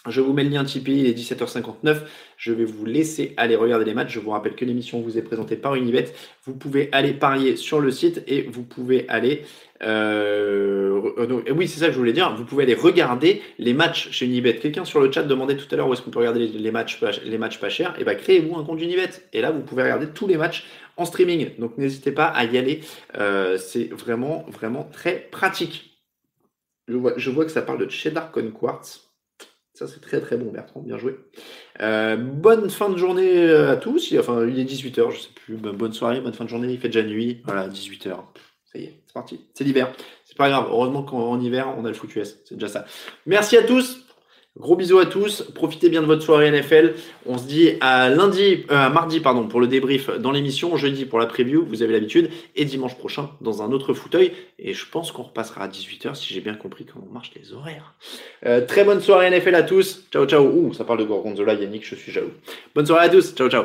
Je vous mets le lien Tipeee, il est 17h59. Je vais vous laisser aller regarder les matchs. Je vous rappelle que l'émission vous est présentée par Unibet. Vous pouvez aller parier sur le site et vous pouvez aller. Euh, euh, non, oui, c'est ça que je voulais dire. Vous pouvez aller regarder les matchs chez Unibet. Quelqu'un sur le chat demandait tout à l'heure où est-ce qu'on peut regarder les, matchs, les matchs pas chers. Et ben créez-vous un compte Unibet. Et là, vous pouvez regarder tous les matchs en streaming. Donc n'hésitez pas à y aller. Euh, c'est vraiment, vraiment très pratique. Je vois, que ça parle de cheddar con quartz. Ça, c'est très très bon, Bertrand. Bien joué. Bonne fin de journée à tous. Enfin, il est 18h, je sais plus. Bonne soirée, bonne fin de journée. Il fait déjà nuit. Voilà, 18h. Ça y est, C'est l'hiver. C'est pas grave. Heureusement qu'en hiver, on a le foot US. C'est déjà ça. Merci à tous. Gros bisous à tous. Profitez bien de votre soirée NFL. On se dit à lundi, euh, à mardi, pardon, pour le débrief dans l'émission. Jeudi pour la preview. Vous avez l'habitude. Et dimanche prochain dans un autre fauteuil. Et je pense qu'on repassera à 18h si j'ai bien compris comment marchent les horaires. Euh, très bonne soirée NFL à tous. Ciao, ciao. Ouh, ça parle de Gorgonzola, Yannick, je suis jaloux. Bonne soirée à tous. Ciao, ciao.